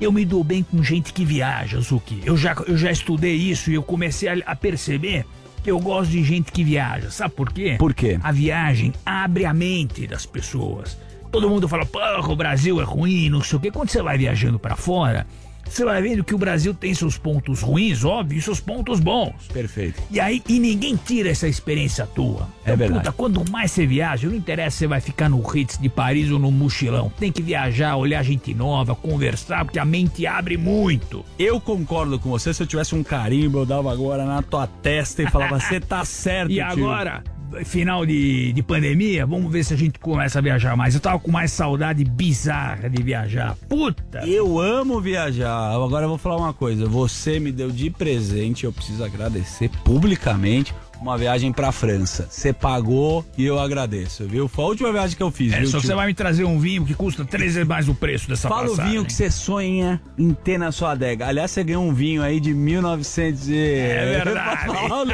eu me dou bem com gente que viaja, Zuki. Eu já, eu já estudei isso e eu comecei a, a perceber que eu gosto de gente que viaja. Sabe por quê? Por quê? A viagem abre a mente das pessoas. Todo mundo fala, porra, o Brasil é ruim, não sei o quê. Quando você vai viajando pra fora, você vai vendo que o Brasil tem seus pontos ruins, óbvio, e seus pontos bons. Perfeito. E aí, e ninguém tira essa experiência tua. É verdade. Puta, quanto mais você viaja, não interessa se você vai ficar no Ritz de Paris ou no mochilão. Tem que viajar, olhar gente nova, conversar, porque a mente abre muito. Eu concordo com você. Se eu tivesse um carimbo, eu dava agora na tua testa e falava: você tá certo, E tio." agora, final de, de pandemia, vamos ver se a gente começa a viajar mais. Eu tava com mais saudade bizarra de viajar. Puta! Eu amo viajar. Agora eu vou falar uma coisa. Você me deu de presente, eu preciso agradecer publicamente uma viagem pra França. Você pagou e eu agradeço, viu? Foi a última viagem que eu fiz, É, viu? só que você vai me trazer um vinho que custa três vezes mais o preço dessa Fala o passagem. vinho que você sonha em ter na sua adega. Aliás, você ganhou um vinho aí de 1900 e... É verdade. Não? Fala,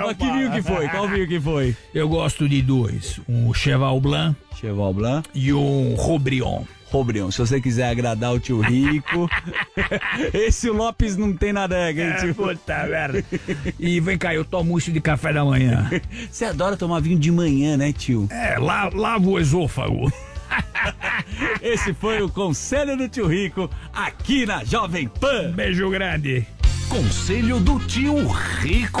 não Mas que fala. vinho que foi? Qual vinho que foi? Eu gosto de dois. Um Cheval Blanc Cheval Blanc. e um Robrion. Robrião, se você quiser agradar o tio Rico. Esse Lopes não tem na adega, hein, É, tio? puta merda. E vem cá, eu tomo isso de café da manhã. Você adora tomar vinho de manhã, né, tio? É, la, lava o esôfago. Esse foi o Conselho do Tio Rico aqui na Jovem Pan. Beijo grande. Conselho do Tio Rico.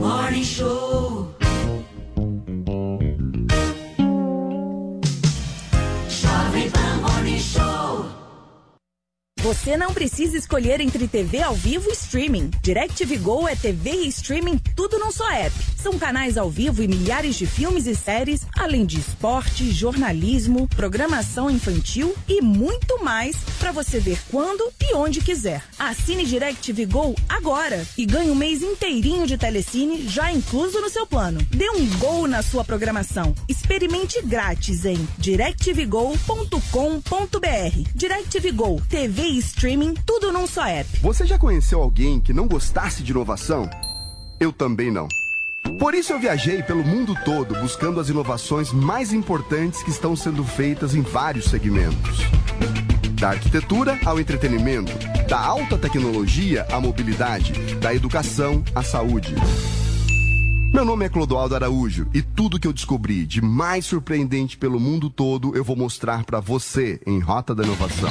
Morning Show. Você não precisa escolher entre TV ao vivo e streaming. DirecTV Go é TV e streaming tudo num só app. São canais ao vivo e milhares de filmes e séries, além de esporte, jornalismo, programação infantil e muito mais para você ver quando e onde quiser. Assine DirecTV Go agora e ganhe um mês inteirinho de telecine já incluso no seu plano. Dê um gol na sua programação. Experimente grátis em directvgo.com.br. DirecTV Go, TV e streaming, tudo num só app. Você já conheceu alguém que não gostasse de inovação? Eu também não. Por isso eu viajei pelo mundo todo buscando as inovações mais importantes que estão sendo feitas em vários segmentos. Da arquitetura ao entretenimento, da alta tecnologia à mobilidade, da educação à saúde. Meu nome é Clodoaldo Araújo e tudo que eu descobri de mais surpreendente pelo mundo todo eu vou mostrar para você em Rota da Inovação.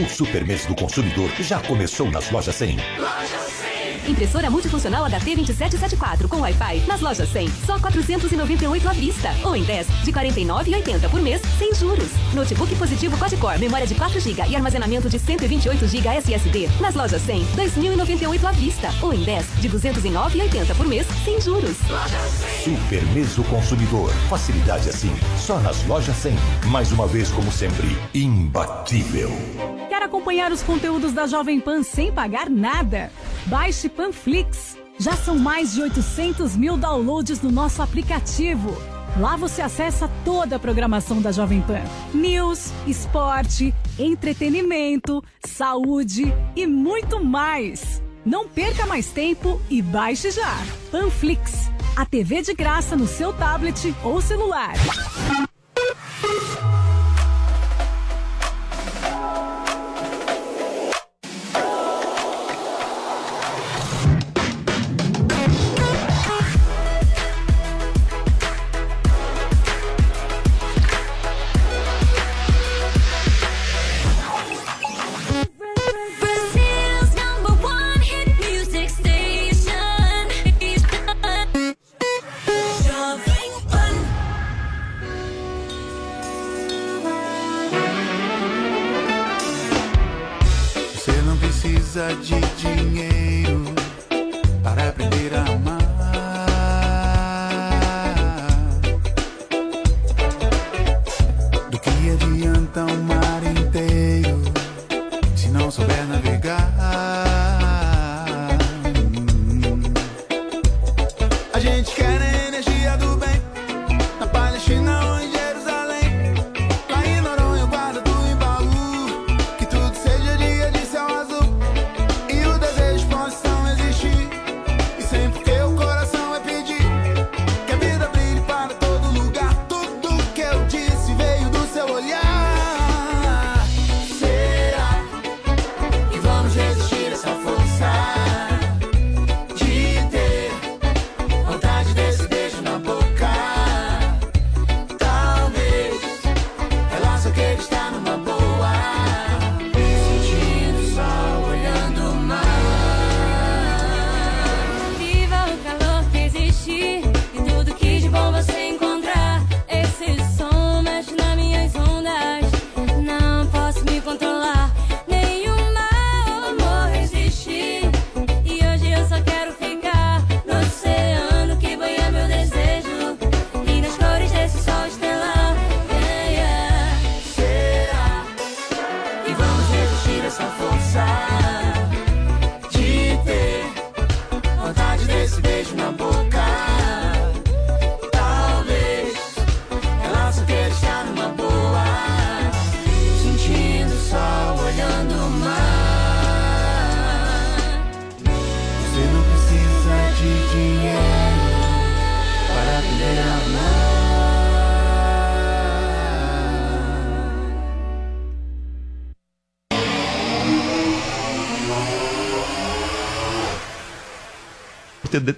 O Super Mês do Consumidor já começou nas lojas 100. Impressora multifuncional HT 2774 com Wi-Fi nas lojas 100, só 498 à vista. Ou em 10, de 49,80 por mês, sem juros. Notebook positivo quad-core, memória de 4 GB e armazenamento de 128 GB SSD nas lojas 100, 2.098 à vista. Ou em 10, de 209,80 por mês, sem juros. Super Mês do Consumidor. Facilidade assim, só nas lojas 100. Mais uma vez, como sempre, imbatível. Quer acompanhar os conteúdos da Jovem Pan sem pagar nada? Baixe Panflix. Já são mais de 800 mil downloads no nosso aplicativo. Lá você acessa toda a programação da Jovem Pan: news, esporte, entretenimento, saúde e muito mais. Não perca mais tempo e baixe já. Panflix, a TV de graça no seu tablet ou celular.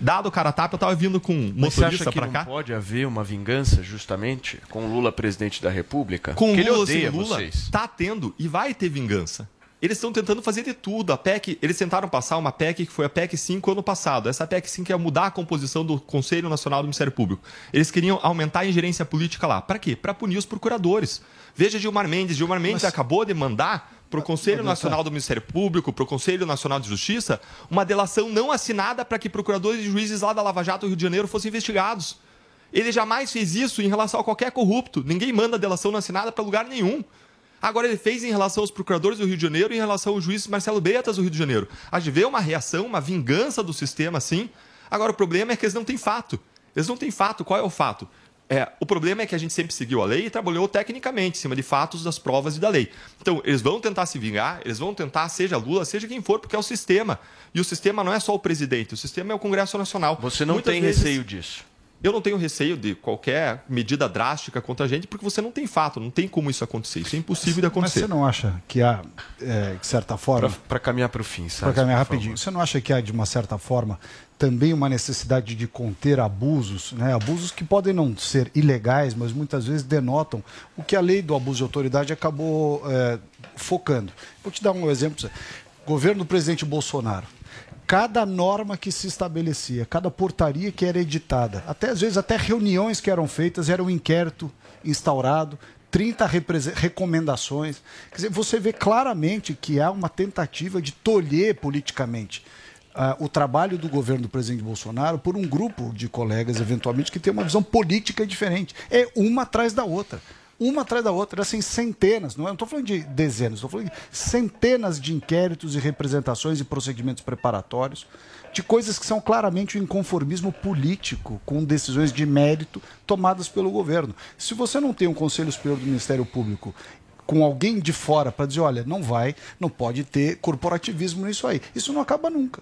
Dado o cara a tapa, eu tava vindo com um Mas você acha motorista que pra não cá. pode haver uma vingança, justamente, com o Lula presidente da República? Com Porque ele Lula, odeia sem Lula, vocês. tá tendo e vai ter vingança. Eles estão tentando fazer de tudo. A PEC, eles tentaram passar uma PEC que foi a PEC 5 ano passado. Essa PEC 5 ia mudar a composição do Conselho Nacional do Ministério Público. Eles queriam aumentar a ingerência política lá. Para quê? Para punir os procuradores. Veja Gilmar Mendes. Gilmar Mendes acabou de mandar para o Conselho Nacional do Ministério Público, para o Conselho Nacional de Justiça, uma delação não assinada para que procuradores e juízes lá da Lava Jato Rio de Janeiro fossem investigados. Ele jamais fez isso em relação a qualquer corrupto. Ninguém manda delação não assinada para lugar nenhum. Agora ele fez em relação aos procuradores do Rio de Janeiro e em relação ao juiz Marcelo Bretas do Rio de Janeiro. A gente vê uma reação, uma vingança do sistema, sim. Agora o problema é que eles não têm fato. Eles não têm fato. Qual é o fato? É, o problema é que a gente sempre seguiu a lei e trabalhou tecnicamente, em cima de fatos das provas e da lei. Então, eles vão tentar se vingar, eles vão tentar, seja Lula, seja quem for, porque é o sistema. E o sistema não é só o presidente, o sistema é o Congresso Nacional. Você não Muitas tem vezes- receio disso? Eu não tenho receio de qualquer medida drástica contra a gente, porque você não tem fato, não tem como isso acontecer. Isso é impossível de Mas acontecer. você não acha que há, é, de certa forma. Para caminhar para o fim, Para sabe? caminhar rapidinho. Você não acha que há, de uma certa forma, também uma necessidade de conter abusos, né? abusos que podem não ser ilegais, mas muitas vezes denotam o que a lei do abuso de autoridade acabou é, focando. Vou te dar um exemplo. Governo do presidente Bolsonaro. Cada norma que se estabelecia, cada portaria que era editada, até às vezes até reuniões que eram feitas, era um inquérito instaurado, 30 represe- recomendações. Quer dizer, você vê claramente que há uma tentativa de tolher politicamente ah, o trabalho do governo do presidente Bolsonaro por um grupo de colegas, eventualmente, que tem uma visão política diferente. É uma atrás da outra. Uma atrás da outra, assim, centenas, não é? Estou falando de dezenas, estou falando de centenas de inquéritos e representações e procedimentos preparatórios de coisas que são claramente o inconformismo político com decisões de mérito tomadas pelo governo. Se você não tem um Conselho Superior do Ministério Público com alguém de fora para dizer, olha, não vai, não pode ter corporativismo nisso aí. Isso não acaba nunca.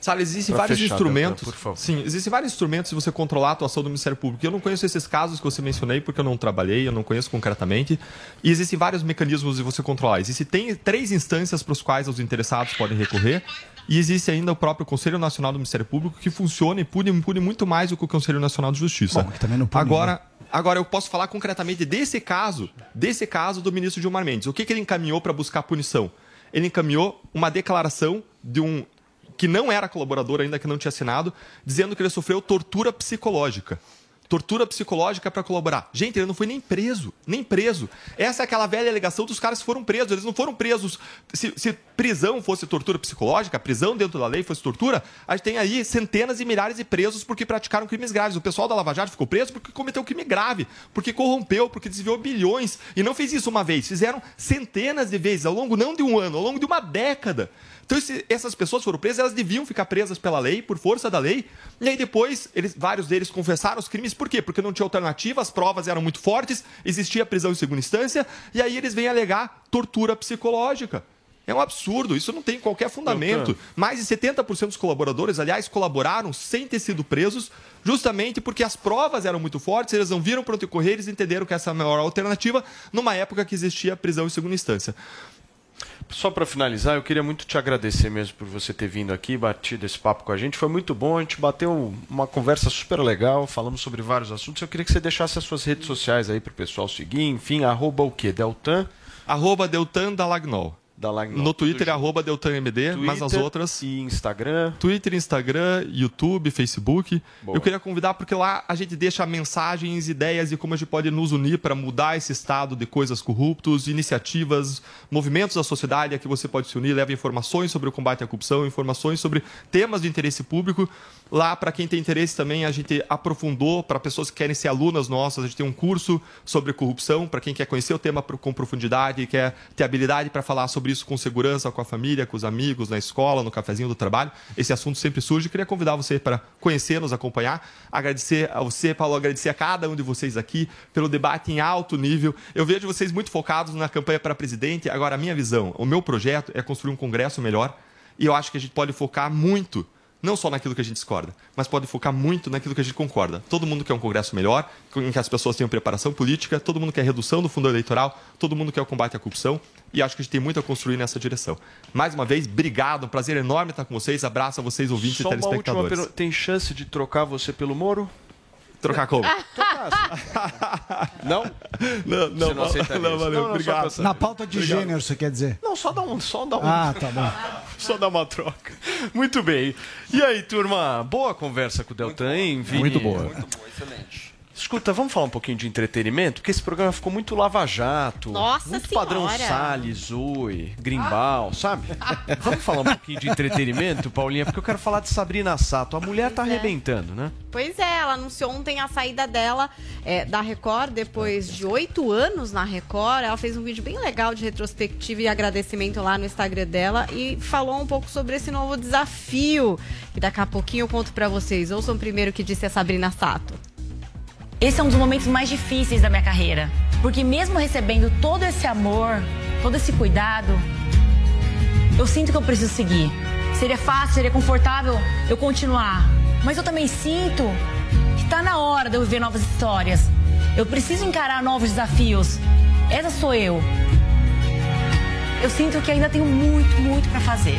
Sabe, existem Pra vários fechar, instrumentos. Por favor. Sim, existem vários instrumentos de você controlar a atuação do Ministério Público. Eu não conheço esses casos que você mencionei porque eu não trabalhei, eu não conheço concretamente. E existem vários mecanismos de você controlar. Existem tem três instâncias para os quais os interessados podem recorrer. E existe ainda o próprio Conselho Nacional do Ministério Público que funciona e pune, pune muito mais do que o Conselho Nacional de Justiça. Bom, que também não pune, agora, né? agora eu posso falar concretamente desse caso, desse caso do ministro Gilmar Mendes. O que, que ele encaminhou para buscar punição? Ele encaminhou uma declaração de um que não era colaborador ainda, que não tinha assinado, dizendo que ele sofreu tortura psicológica. Tortura psicológica para colaborar. Gente, ele não foi nem preso, nem preso. Essa é aquela velha alegação dos caras que foram presos. Eles não foram presos. Se, se prisão fosse tortura psicológica, prisão dentro da lei fosse tortura, a gente tem aí centenas e milhares de presos porque praticaram crimes graves. O pessoal da Lava Jato ficou preso porque cometeu crime grave, porque corrompeu, porque desviou bilhões. E não fez isso uma vez, fizeram centenas de vezes, ao longo não de um ano, ao longo de uma década. Então, esse- essas pessoas foram presas, elas deviam ficar presas pela lei, por força da lei. E aí depois, eles, vários deles confessaram os crimes. Por quê? Porque não tinha alternativa, as provas eram muito fortes, existia prisão em segunda instância, e aí eles vêm alegar tortura psicológica. É um absurdo, isso não tem qualquer fundamento. Mais de 70% dos colaboradores, aliás, colaboraram sem ter sido presos, justamente porque as provas eram muito fortes, eles não viram pronto correr, eles entenderam que essa é a maior alternativa numa época que existia prisão em segunda instância. Só para finalizar, eu queria muito te agradecer mesmo por você ter vindo aqui, batido esse papo com a gente. Foi muito bom, a gente bateu uma conversa super legal, falamos sobre vários assuntos. Eu queria que você deixasse as suas redes sociais aí para o pessoal seguir. Enfim, arroba o quê? Deltan? Arroba Deltan Dalagnol. Dalagnol. No Twitter é arroba DeltanMD, mas as Twitter outras. E Instagram. Twitter, Instagram, YouTube, Facebook. Boa. Eu queria convidar porque lá a gente deixa mensagens, ideias de como a gente pode nos unir para mudar esse estado de coisas corruptos, iniciativas, movimentos da sociedade a que você pode se unir, leva informações sobre o combate à corrupção, informações sobre temas de interesse público. Lá, para quem tem interesse também, a gente aprofundou para pessoas que querem ser alunas nossas. A gente tem um curso sobre corrupção para quem quer conhecer o tema com profundidade, quer ter habilidade para falar sobre isso com segurança, com a família, com os amigos, na escola, no cafezinho do trabalho. Esse assunto sempre surge. Queria convidar você para conhecer, nos acompanhar. Agradecer a você, Paulo, agradecer a cada um de vocês aqui pelo debate em alto nível. Eu vejo vocês muito focados na campanha para presidente. Agora, a minha visão, o meu projeto é construir um congresso melhor. E eu acho que a gente pode focar muito não só naquilo que a gente discorda, mas pode focar muito naquilo que a gente concorda. Todo mundo quer um Congresso melhor, em que as pessoas tenham preparação política, todo mundo quer redução do fundo eleitoral, todo mundo quer o combate à corrupção, e acho que a gente tem muito a construir nessa direção. Mais uma vez, obrigado, um prazer enorme estar com vocês, abraço a vocês, ouvintes Só e uma última telespectadores. Tem chance de trocar você pelo Moro? Trocar como? Não? Não, Você não aceitaria não, valeu, Não, não, obrigado. Na pauta de Obrigado. gênero, você quer dizer? Não, só dá um, só dá um. Ah, tá bom. Só dá uma troca. Muito bem. E aí, turma? Boa conversa com o Deltan, hein? Vini? Muito boa. Muito bom, excelente. Escuta, vamos falar um pouquinho de entretenimento? Porque esse programa ficou muito lava-jato. Nossa Muito Senhora. padrão Salles, Zoe, Grimbal, sabe? Vamos falar um pouquinho de entretenimento, Paulinha? Porque eu quero falar de Sabrina Sato. A mulher tá Pois é. arrebentando, né? Pois é, ela anunciou ontem a saída dela é, da Record, depois de oito anos na Record. Ela fez um vídeo bem legal de retrospectiva e agradecimento lá no Instagram dela e falou um pouco sobre esse novo desafio. Que daqui a pouquinho eu conto pra vocês. Ouçam primeiro o que disse a Sabrina Sato. Esse é um dos momentos mais difíceis da minha carreira. Porque mesmo recebendo todo esse amor, todo esse cuidado, eu sinto que eu preciso seguir. Seria fácil, seria confortável eu continuar. Mas eu também sinto que Tá na hora de eu viver novas histórias. Eu preciso encarar novos desafios. Essa sou eu. Eu sinto que ainda tenho muito, muito pra fazer.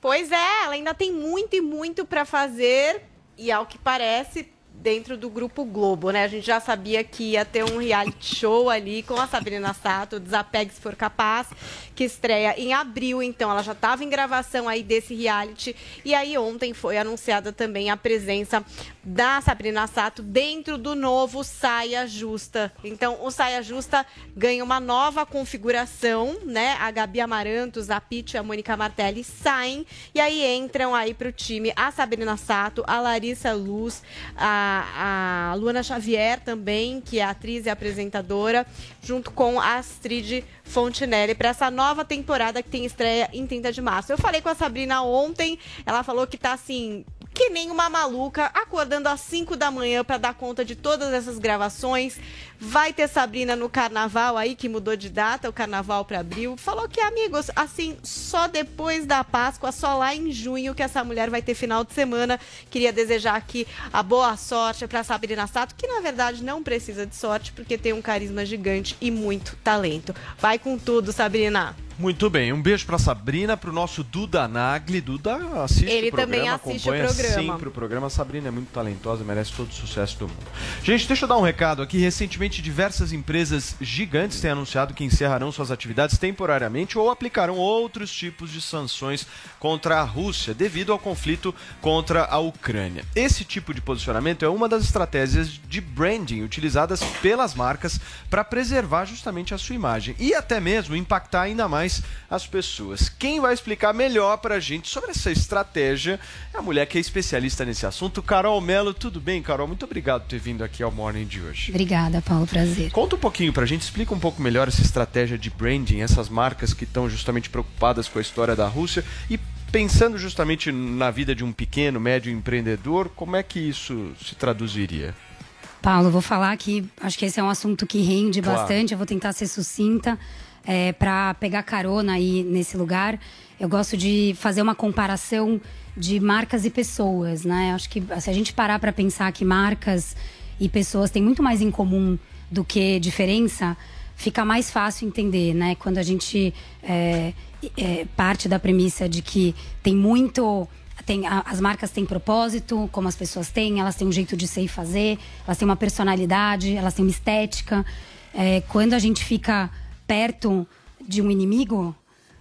Pois é, ela ainda tem muito e muito para fazer e ao que parece dentro do grupo Globo, né? A gente já sabia que ia ter um reality show ali com a Sabrina Sato, Desapegue se for capaz, que estreia em abril, então ela já estava em gravação aí desse reality e aí ontem foi anunciada também a presença da Sabrina Sato dentro do novo Saia Justa. Então, o Saia Justa ganha uma nova configuração, né? A Gabi Amarantos, a Pitty a Mônica Martelli saem e aí entram aí para o time a Sabrina Sato, a Larissa Luz, a, a Luana Xavier também, que é atriz e apresentadora, junto com a Astrid Fontinelli para essa nova temporada que tem estreia em 30 de março. Eu falei com a Sabrina ontem, ela falou que tá assim, que nem uma maluca, acordando às 5 da manhã para dar conta de todas essas gravações. Vai ter Sabrina no carnaval aí, que mudou de data, o carnaval para abril. Falou que, amigos, assim, só depois da Páscoa, só lá em junho, que essa mulher vai ter final de semana. Queria desejar aqui a boa sorte para Sabrina Sato, que na verdade não precisa de sorte, porque tem um carisma gigante e muito talento. Vai com tudo, Sabrina. Muito bem, um beijo pra Sabrina, pro nosso Duda Nagli. Duda assiste Ele o programa, também assiste o acompanha programa. sempre o programa. Sabrina é muito talentosa, merece todo o sucesso do mundo. Gente, deixa eu dar um recado aqui. Recentemente, diversas empresas gigantes têm anunciado que encerrarão suas atividades temporariamente ou aplicarão outros tipos de sanções contra a Rússia devido ao conflito contra a Ucrânia. Esse tipo de posicionamento é uma das estratégias de branding utilizadas pelas marcas para preservar justamente a sua imagem e até mesmo impactar ainda mais as pessoas. Quem vai explicar melhor para a gente sobre essa estratégia é a mulher que é especialista nesse assunto, Carol Mello. Tudo bem, Carol? Muito obrigado por ter vindo aqui ao Morning de hoje. Obrigada, Paulo. Prazer. Conta um pouquinho pra gente, explica um pouco melhor essa estratégia de branding, essas marcas que estão justamente preocupadas com a história da Rússia e pensando justamente na vida de um pequeno, médio empreendedor, como é que isso se traduziria? Paulo, vou falar que acho que esse é um assunto que rende Claro. bastante. Eu vou tentar ser sucinta é, para pegar carona aí nesse lugar. Eu gosto de fazer uma comparação de marcas e pessoas, né? Acho que se a gente parar para pensar que marcas e pessoas têm muito mais em comum do que diferença, fica mais fácil entender, né? Quando a gente é, é, parte da premissa de que tem muito tem, a- as marcas têm propósito, como as pessoas têm, elas têm um jeito de ser e fazer, elas têm uma personalidade, elas têm uma estética. É, quando a gente fica perto de um inimigo,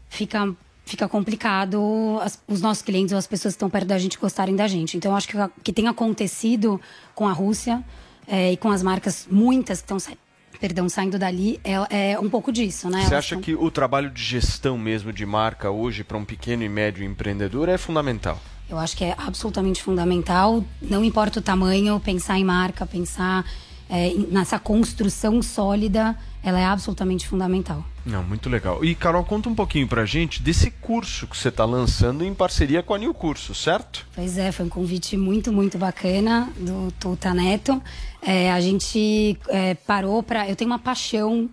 fica, fica complicado as- os nossos clientes ou as pessoas que estão perto da gente gostarem da gente. Então, acho que o que tem acontecido com a Rússia é, e com as marcas, muitas que estão sa- perdão, saindo dali, é, é um pouco disso, né? Você acha tão- que o trabalho de gestão mesmo de marca hoje para um pequeno e médio empreendedor é fundamental? Eu acho que é absolutamente fundamental, não importa o tamanho, pensar em marca, pensar é, nessa construção sólida, ela é absolutamente fundamental. Não, muito legal. E Carol, conta um pouquinho pra gente desse curso que você está lançando em parceria com a New Curso, certo? Pois é, foi um convite muito, muito bacana do Tuta Neto. É, a gente é, parou para. Eu tenho uma paixão,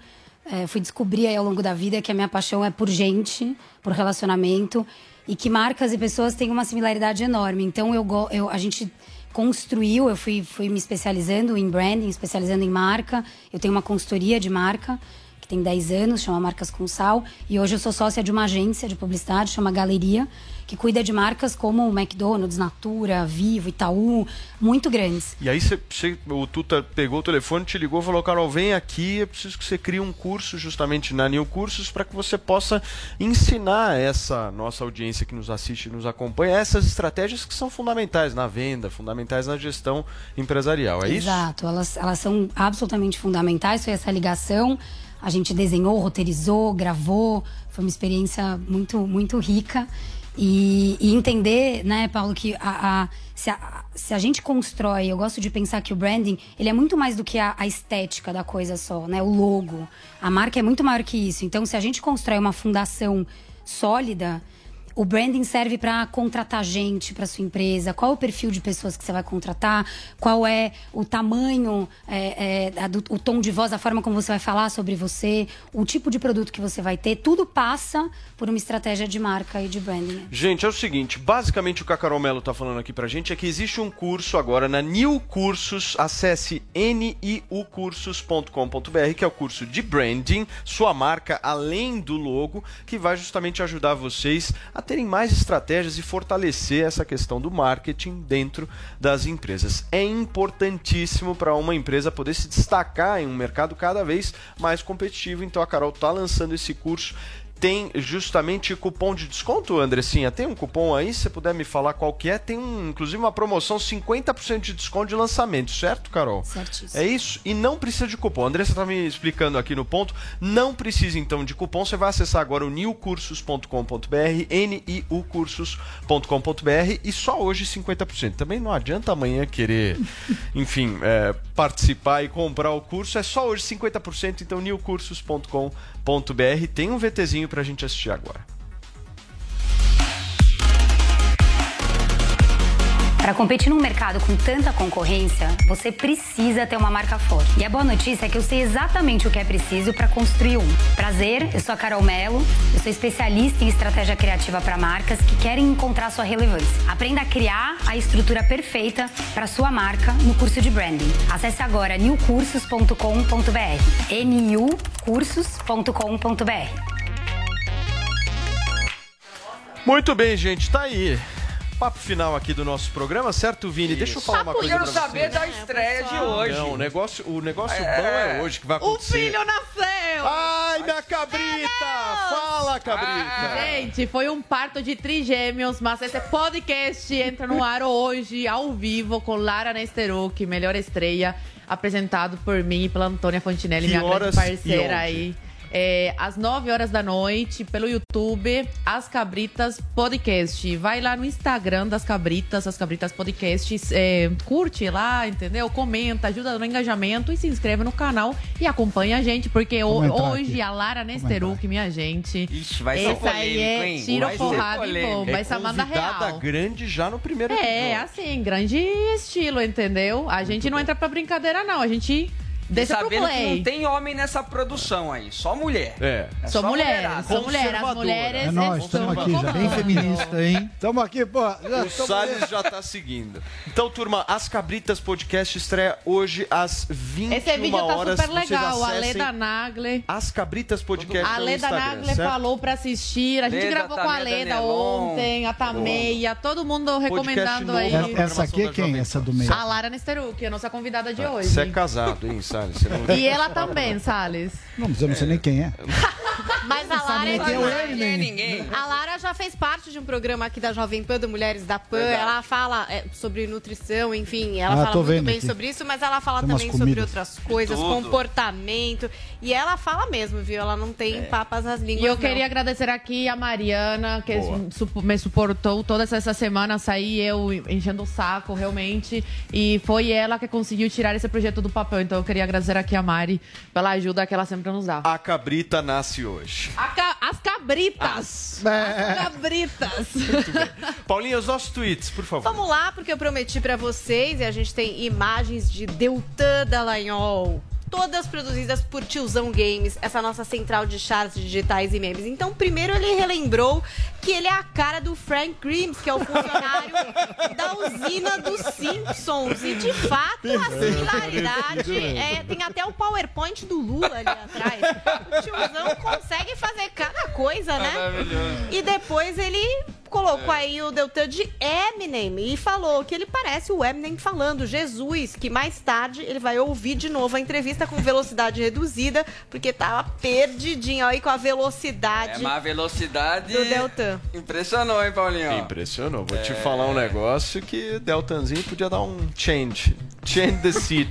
é, fui descobrir aí ao longo da vida que a minha paixão é por gente, por relacionamento, e que marcas e pessoas têm uma similaridade enorme. Então eu, eu a gente construiu, eu fui, fui me especializando em branding, especializando em marca. Eu tenho uma consultoria de marca que tem 10 anos, chama Marcas com Sal, e hoje eu sou sócia de uma agência de publicidade, chama Galeria, que cuida de marcas como o McDonald's, Natura, Vivo, Itaú, muito grandes. E aí você, você- o Tuta pegou o telefone, te ligou e falou, Carol, vem aqui, eu preciso que você crie um curso justamente na New Cursos para que você possa ensinar essa nossa audiência que nos assiste e nos acompanha essas estratégias que são fundamentais na venda, fundamentais na gestão empresarial, é isso? Exato, elas, elas são absolutamente fundamentais, foi essa ligação. A gente desenhou, roteirizou, gravou, foi uma experiência muito, muito rica. E, e entender, né, Paulo, que a, a- se, a, se a gente constrói, eu gosto de pensar que o branding, ele é muito mais do que a, a estética da coisa só, né, o logo. A marca é muito maior que isso. Então, se a gente constrói uma fundação sólida, O branding serve para contratar gente para sua empresa. Qual o perfil de pessoas que você vai contratar? Qual é o tamanho, é, é, do- o tom de voz, a forma como você vai falar sobre você, o tipo de produto que você vai ter? Tudo passa por uma estratégia de marca e de branding. Gente, é o seguinte, basicamente o que a Carol Mello tá falando aqui pra gente é que existe um curso agora na New Cursos, acesse niucursos.com.br, que é o curso de branding, sua marca além do logo, que vai justamente ajudar vocês a terem mais estratégias e fortalecer essa questão do marketing dentro das empresas. É importantíssimo para uma empresa poder se destacar em um mercado cada vez mais competitivo, então a Carol tá lançando esse curso tem justamente cupom de desconto, Andressinha? Tem um cupom aí? Se puder me falar qual que é, tem um, inclusive uma promoção 50% de desconto de lançamento, certo, Carol? Certíssimo. É isso? E não precisa de cupom. A Andressa tá me explicando aqui no ponto. Não precisa então de cupom. Você vai acessar agora o newcursos.com.br, niucursos.com.br e só hoje 50%. Também não adianta amanhã querer, enfim, é, participar e comprar o curso. É só hoje 50%, então newcursos.com.br. Tem um VTzinho pra gente assistir agora. Para competir num mercado com tanta concorrência, você precisa ter uma marca forte. E a boa notícia é que eu sei exatamente o que é preciso para construir um. Prazer, eu sou a Carol Mello, eu sou especialista em estratégia criativa para marcas que querem encontrar sua relevância. Aprenda a criar a estrutura perfeita para sua marca no curso de branding. Acesse agora newcursos.com.br. niucursos.com.br. Muito bem, gente, tá aí. Papo final aqui do nosso programa, certo, Vini? Deixa eu falar uma coisa Eu quero saber da estreia de hoje. Não, o negócio, o negócio É. bom é hoje que vai O acontecer. filho nasceu! Ai, minha cabrita! Fala, cabrita! Gente, foi um parto de trigêmeos, mas esse podcast entra no ar hoje, ao vivo, com Lara Nesteruk, melhor estreia, apresentado por mim e pela Antônia Fontinelli, Que minha grande parceira aí. É, às 9 horas da noite, pelo YouTube, As Cabritas Podcast. Vai lá no Instagram das Cabritas, As Cabritas Podcast, é, curte lá, entendeu? Comenta, ajuda no engajamento e se inscreve no canal e acompanha a gente, porque hoje aqui. a Lara Nesteruk, minha gente. Ixi, vai ser Essa aí polêmico, é hein? tiro, Vai ser porrada e polêmico. bomba. É Essa manda real. grande já no primeiro É, episódio. assim, grande estilo, entendeu? A gente não entra pra brincadeira, não. A gente deixa pro sabendo que não tem homem nessa produção aí, só mulher. É. É Sou só mulher, sou mulher. As mulheres É nóis, estão estamos aqui já. Bem feminista, hein? Estamos aqui, pô. já O Salles já tá seguindo. Então, turma, As Cabritas Podcast estreia hoje às 21 Esse vídeo tá horas. super legal. A acessem Leda Nagle. As Cabritas Podcast A Leda Nagle certo? falou pra assistir. A gente Leda, gravou com a Leda ontem, a Tameia, todo mundo recomendando aí. da É- Essa aqui é quem? Essa do meio? A Lara Nesteruk, a nossa convidada de hoje. Você é casado, hein, Salles? Você não- E ela também, Salles. Não, mas eu não sei nem quem é. Mas a Lara é quem é demais. Eminem. ninguém. A Lara já fez parte de um programa aqui da Jovem Pan, do Mulheres da Pan. Verdade. Ela fala é, sobre nutrição, enfim, ela Ah, fala muito bem aqui. sobre isso, mas ela fala Tem também sobre outras coisas, Tudo. comportamento. E ela fala mesmo, viu? Ela não tem papas nas línguas. E eu não. queria agradecer aqui a Mariana, que Boa. me suportou toda essa semana, saí eu enchendo o saco, realmente. E foi ela que conseguiu tirar esse projeto do papel. Então eu queria agradecer aqui a Mari pela ajuda que ela sempre nos dá. A cabrita nasce hoje. A ca- as cabritas! As cabritas! Paulinha, os nossos tweets, por favor. Vamos lá, porque eu prometi pra vocês e a gente tem imagens de Deltan Dallagnol. Todas produzidas por Tiozão Games, essa nossa central de charts digitais e memes. Então, primeiro ele relembrou que ele é a cara do Frank Grimes, que é o funcionário da usina dos Simpsons. E de fato, a similaridade é, tem até o PowerPoint do Lula ali atrás. O tiozão consegue fazer cada coisa, né? E depois ele colocou aí o Deltan de Eminem e falou que ele parece o Eminem falando Jesus, que mais tarde ele vai ouvir de novo a entrevista com velocidade reduzida, porque tava perdidinho aí com a É, velocidade mas a velocidade. do Deltan. Impressionou, hein, Paulinho? Impressionou. Vou te falar um negócio que Deltanzinho podia dar um change. Change the seat.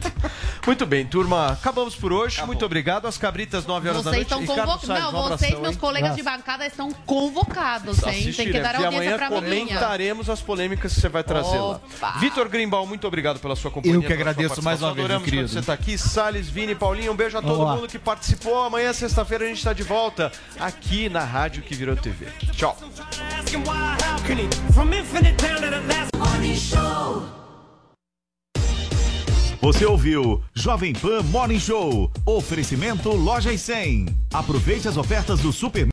Muito bem, turma. Acabamos por hoje. Muito obrigado. As cabritas, 9 horas da Vocês noite. estão convocados. Salles, Não, um vocês, abração, meus hein? colegas de bancada, estão convocados, hein? Tem que dar E audiência amanhã pra comentaremos as polêmicas que você vai trazer lá. Opa. Vitor Grimbal, muito obrigado pela sua companhia. Eu que agradeço mais uma vez, Adoramos querido. você está aqui. Salles, Vini, Paulinho, um beijo a todo lá. mundo que participou. Amanhã, sexta-feira, a gente está de volta aqui na Rádio que virou TV. Tchau. Você ouviu Jovem Pan Morning Show. Oferecimento Lojas 100. Aproveite as ofertas do Super